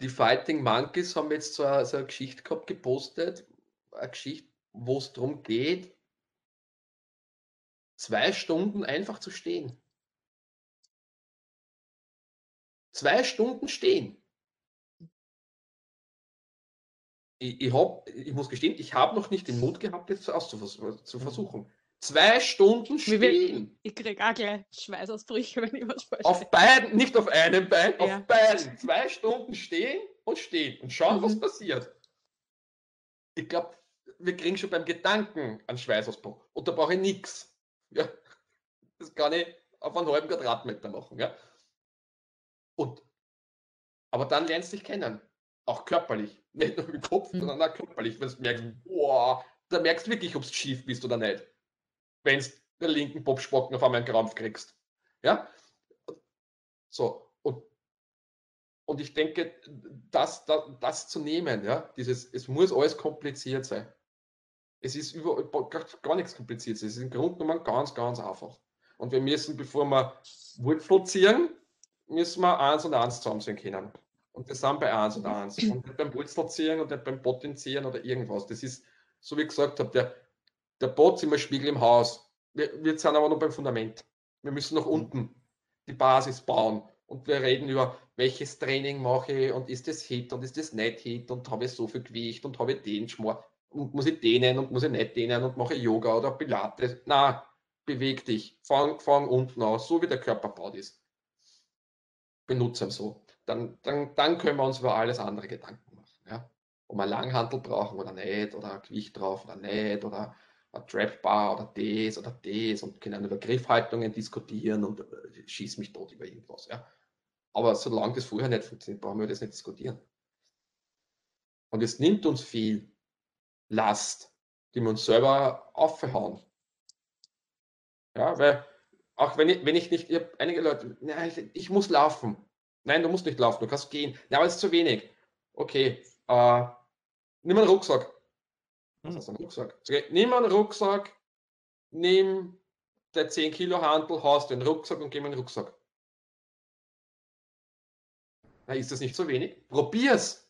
Die Fighting Monkeys haben jetzt so eine, so eine Geschichte gehabt, gepostet. Eine Geschichte, wo es darum geht, zwei Stunden einfach zu stehen. Zwei Stunden stehen. Ich, ich, hab, ich muss gestehen, ich habe noch nicht den Mut gehabt, das auszuvers- zu versuchen. Zwei Stunden stehen. Ich krieg auch gleich Schweißausbrüche, wenn ich was vorstelle. Auf beiden, nicht auf einem Bein, Ja. auf beiden. Zwei Stunden stehen und stehen und schauen, was Mhm. passiert. Ich glaube, wir kriegen schon beim Gedanken einen Schweißausbruch. Und da brauche ich nichts. Ja, das kann ich auf einen halben Quadratmeter machen. Ja. Und, aber dann lernst du dich kennen. Auch körperlich. Nicht nur im Kopf, Mhm. sondern auch körperlich. Wenn du merkst, boah, da merkst du wirklich, ob du schief bist oder nicht. Wenn du den linken Popspocken auf einmal einen Krampf kriegst. Ja? So, und, und ich denke, das, das, das zu nehmen, ja, dieses, es muss alles kompliziert sein. Es ist überall gar, gar nichts kompliziert. Es ist im Grunde genommen ganz, ganz einfach. Und wir müssen, bevor wir Wurzel ziehen, müssen wir eins und eins zusammenziehen können. Und wir sind bei eins und eins. Und nicht beim Wurzelziehen und nicht beim Potenzieren oder irgendwas. Das ist, so wie ich gesagt habe, der, der Bot ist immer Spiegel im Haus. Wir, wir sind aber noch beim Fundament. Wir müssen nach unten. die Basis bauen. Und wir reden über, welches Training mache ich und ist das Hit und ist das nicht Hit und habe ich so viel Gewicht und habe ich den Schmor und muss ich dehnen und muss ich nicht dehnen und mache ich Yoga oder Pilates. Na, beweg dich, fang, fang unten aus, so wie der Körper baut ist. Benutze ihn so. Dann, dann, dann können wir uns über alles andere Gedanken machen. Ja? Ob wir Langhantel brauchen oder nicht, oder Gewicht drauf oder nicht, oder eine Trap-Bar oder das oder das und können über Griffhaltungen diskutieren und äh, schieß mich tot über irgendwas. Ja? Aber solange das vorher nicht funktioniert, brauchen wir das nicht diskutieren. Und es nimmt uns viel Last, die wir uns selber aufhauen. Ja, weil auch wenn ich, wenn ich nicht, ich einige Leute, na, ich, ich, muss laufen. Nein, du musst nicht laufen, du kannst gehen. Ja, aber es ist zu wenig. Okay, äh, nimm einen Rucksack. Was ist ein Rucksack? Okay, nimm einen Rucksack, nimm der 10 Kilo Handel, hast den Rucksack und geh in den Rucksack. Na, ist das nicht so wenig? Probier's.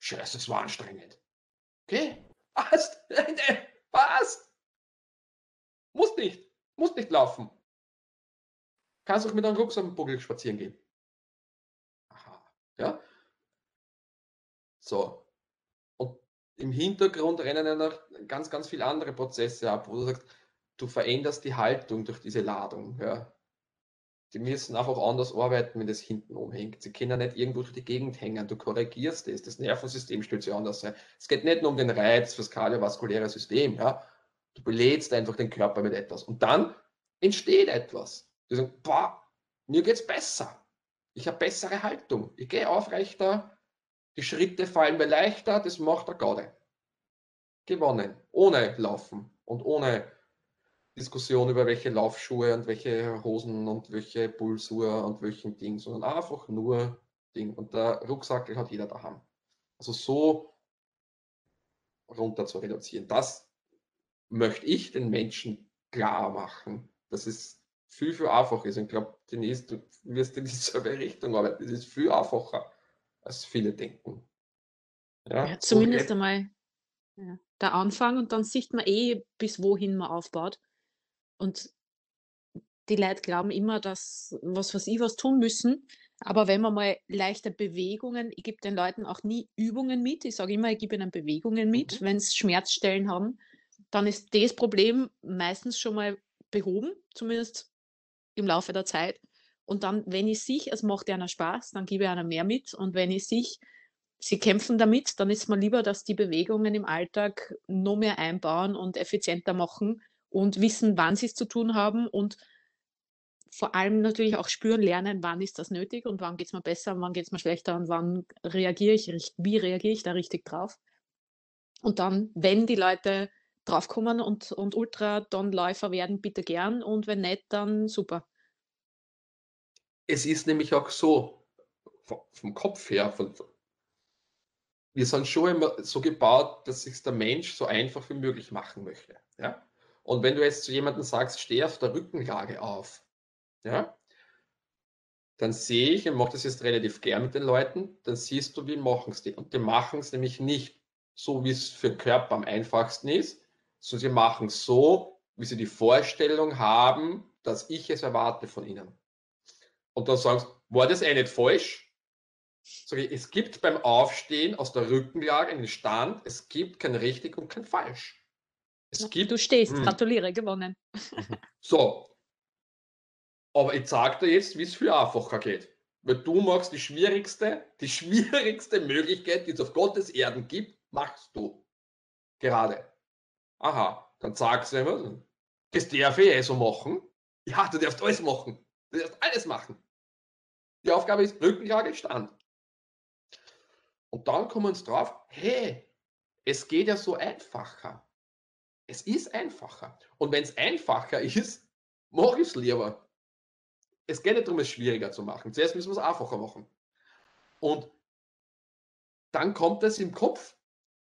Scheiße, das war anstrengend. Okay, passt. Passt. Muss nicht. Muss nicht laufen. Kannst auch mit einem Rucksack im Buckel spazieren gehen. Aha. Ja. So. Im Hintergrund rennen ja noch ganz, ganz viele andere Prozesse ab, wo du sagst, du veränderst die Haltung durch diese Ladung. Ja. Die müssen einfach anders arbeiten, wenn das hinten umhängt. Sie können nicht irgendwo durch die Gegend hängen. Du korrigierst das. Das Nervensystem stellt sich anders sein. Es geht nicht nur um den Reiz fürs kardiovaskuläre System. Ja. Du belädst einfach den Körper mit etwas. Und dann entsteht etwas. Die sagen, boah, mir geht's besser. Ich habe bessere Haltung. Ich gehe aufrechter. Die Schritte fallen mir leichter. Das macht der Gaude. Gewonnen. Ohne Laufen und ohne Diskussion über welche Laufschuhe und welche Hosen und welche Pulsur und welchen Ding, sondern einfach nur Ding. Und der Rucksack hat jeder daheim. Also so runter zu reduzieren. Das möchte ich den Menschen klar machen, dass es viel, viel einfacher ist. Ich glaube, Denise, du wirst in dieselbe Richtung arbeiten. Es ist viel einfacher, als viele denken. Ja, ja zumindest einmal ja, der Anfang und dann sieht man eh, bis wohin man aufbaut. Und die Leute glauben immer, dass was was ich was tun müssen. Aber wenn man mal leichte Bewegungen, ich gebe den Leuten auch nie Übungen mit. Ich sage immer, ich gebe ihnen Bewegungen mit, mhm. wenn sie Schmerzstellen haben, dann ist das Problem meistens schon mal behoben, zumindest im Laufe der Zeit. Und dann, wenn ich sehe, es macht einer Spaß, dann gebe ich einer mehr mit. Und wenn ich sehe, sie kämpfen damit, dann ist mir lieber, dass die Bewegungen im Alltag noch mehr einbauen und effizienter machen, und wissen, wann sie es zu tun haben und vor allem natürlich auch spüren, lernen, wann ist das nötig und wann geht es mir besser, wann geht es mir schlechter und wann reagiere ich, wie reagiere ich da richtig drauf. Und dann, wenn die Leute draufkommen und, und Ultraton-Läufer werden, bitte gern und wenn nicht, dann super. Es ist nämlich auch so, vom Kopf her, von, wir sind schon immer so gebaut, dass sich der Mensch so einfach wie möglich machen möchte. Ja? Und wenn du jetzt zu jemandem sagst, steh auf der Rückenlage auf, ja, dann sehe ich, und mache das jetzt relativ gern mit den Leuten, dann siehst du, wie machen es die. Und die machen es nämlich nicht so, wie es für den Körper am einfachsten ist, sondern sie machen es so, wie sie die Vorstellung haben, dass ich es erwarte von ihnen. Und dann sagen sie, war das eh nicht falsch? Sag ich, es gibt beim Aufstehen aus der Rückenlage einen Stand, es gibt kein richtig und kein falsch. Es gibt, du stehst, mh. Hm. gratuliere, gewonnen. So. Aber ich sage dir jetzt, wie es viel einfacher geht. Weil du machst die schwierigste, die schwierigste Möglichkeit, die es auf Gottes Erden gibt, machst du. Gerade. Aha, dann sagst du immer, das darf ich eh so machen. Ja, du darfst alles machen. Du darfst alles machen. Die Aufgabe ist Rückenlage, Stand. Und dann kommen wir uns drauf, hey, es geht ja so einfacher. Es ist einfacher. Und wenn es einfacher ist, mache ich es lieber. Es geht nicht darum, es schwieriger zu machen. Zuerst müssen wir es einfacher machen. Und dann kommt es im Kopf,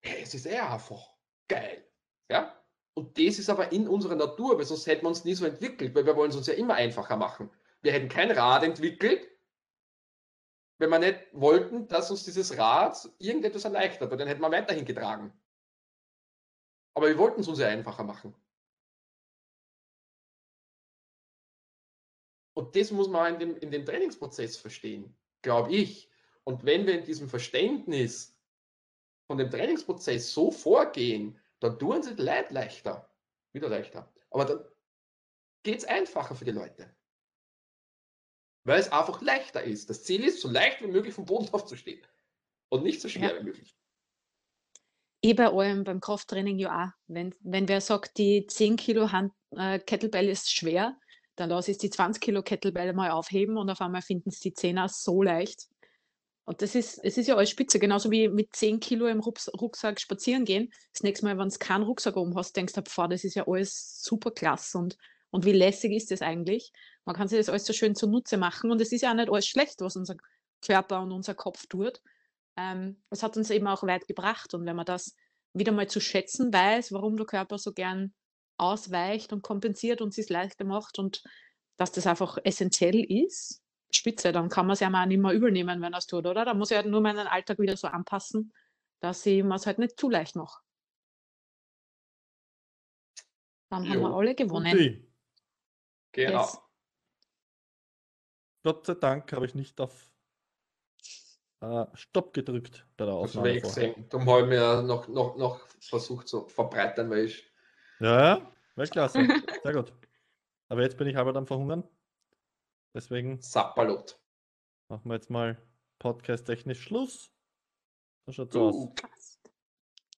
hey, es ist eher einfach. Geil. Ja? Und das ist aber in unserer Natur, weil sonst hätten wir uns nie so entwickelt, weil wir wollen es uns ja immer einfacher machen. Wir hätten kein Rad entwickelt, wenn wir nicht wollten, dass uns dieses Rad irgendetwas erleichtert, weil dann hätten wir weiterhin getragen. Aber wir wollten es uns ja einfacher machen. Und das muss man in dem, in dem Trainingsprozess verstehen, glaube ich. Und wenn wir in diesem Verständnis von dem Trainingsprozess so vorgehen, dann tun sie Leid leichter. Wieder leichter. Aber dann geht es einfacher für die Leute. Weil es einfach leichter ist. Das Ziel ist, so leicht wie möglich vom Boden aufzustehen. Und nicht so schwer ja. wie möglich. Eh bei allem beim Krafttraining ja auch. Wenn, wenn wer sagt, die 10 Kilo Hand, äh, Kettlebell ist schwer, dann lasse ich die 20 Kilo Kettlebell mal aufheben und auf einmal finden sie die 10er so leicht. Und das ist, es ist ja alles spitze, genauso wie mit 10 Kilo im Rucksack spazieren gehen. Das nächste Mal, wenn du keinen Rucksack oben hast, denkst du, boah, das ist ja alles super klasse und, und wie lässig ist das eigentlich? Man kann sich das alles so schön zunutze machen und es ist ja auch nicht alles schlecht, was unser Körper und unser Kopf tut ähm, es hat uns eben auch weit gebracht. Und wenn man das wieder mal zu schätzen weiß, warum der Körper so gern ausweicht und kompensiert und es leichter macht und dass das einfach essentiell ist, spitze, dann kann man es ja mal nicht mehr übernehmen, wenn er es tut, oder? Da muss ich halt nur meinen Alltag wieder so anpassen, dass ich mir es halt nicht zu leicht mache. Dann jo. haben wir alle gewonnen. Genau. Yes. Gott sei Dank habe ich nicht auf äh, Stopp gedrückt bei der Aufnahme. Das gesehen. Darum habe ich mir noch, noch, noch versucht zu verbreitern, weil ich. Ja, ja, Weltklasse. Sehr gut. Aber jetzt bin ich halber am Verhungern. Deswegen. Sappalot. Machen wir jetzt mal podcast-technisch Schluss. So schaut's uh. aus.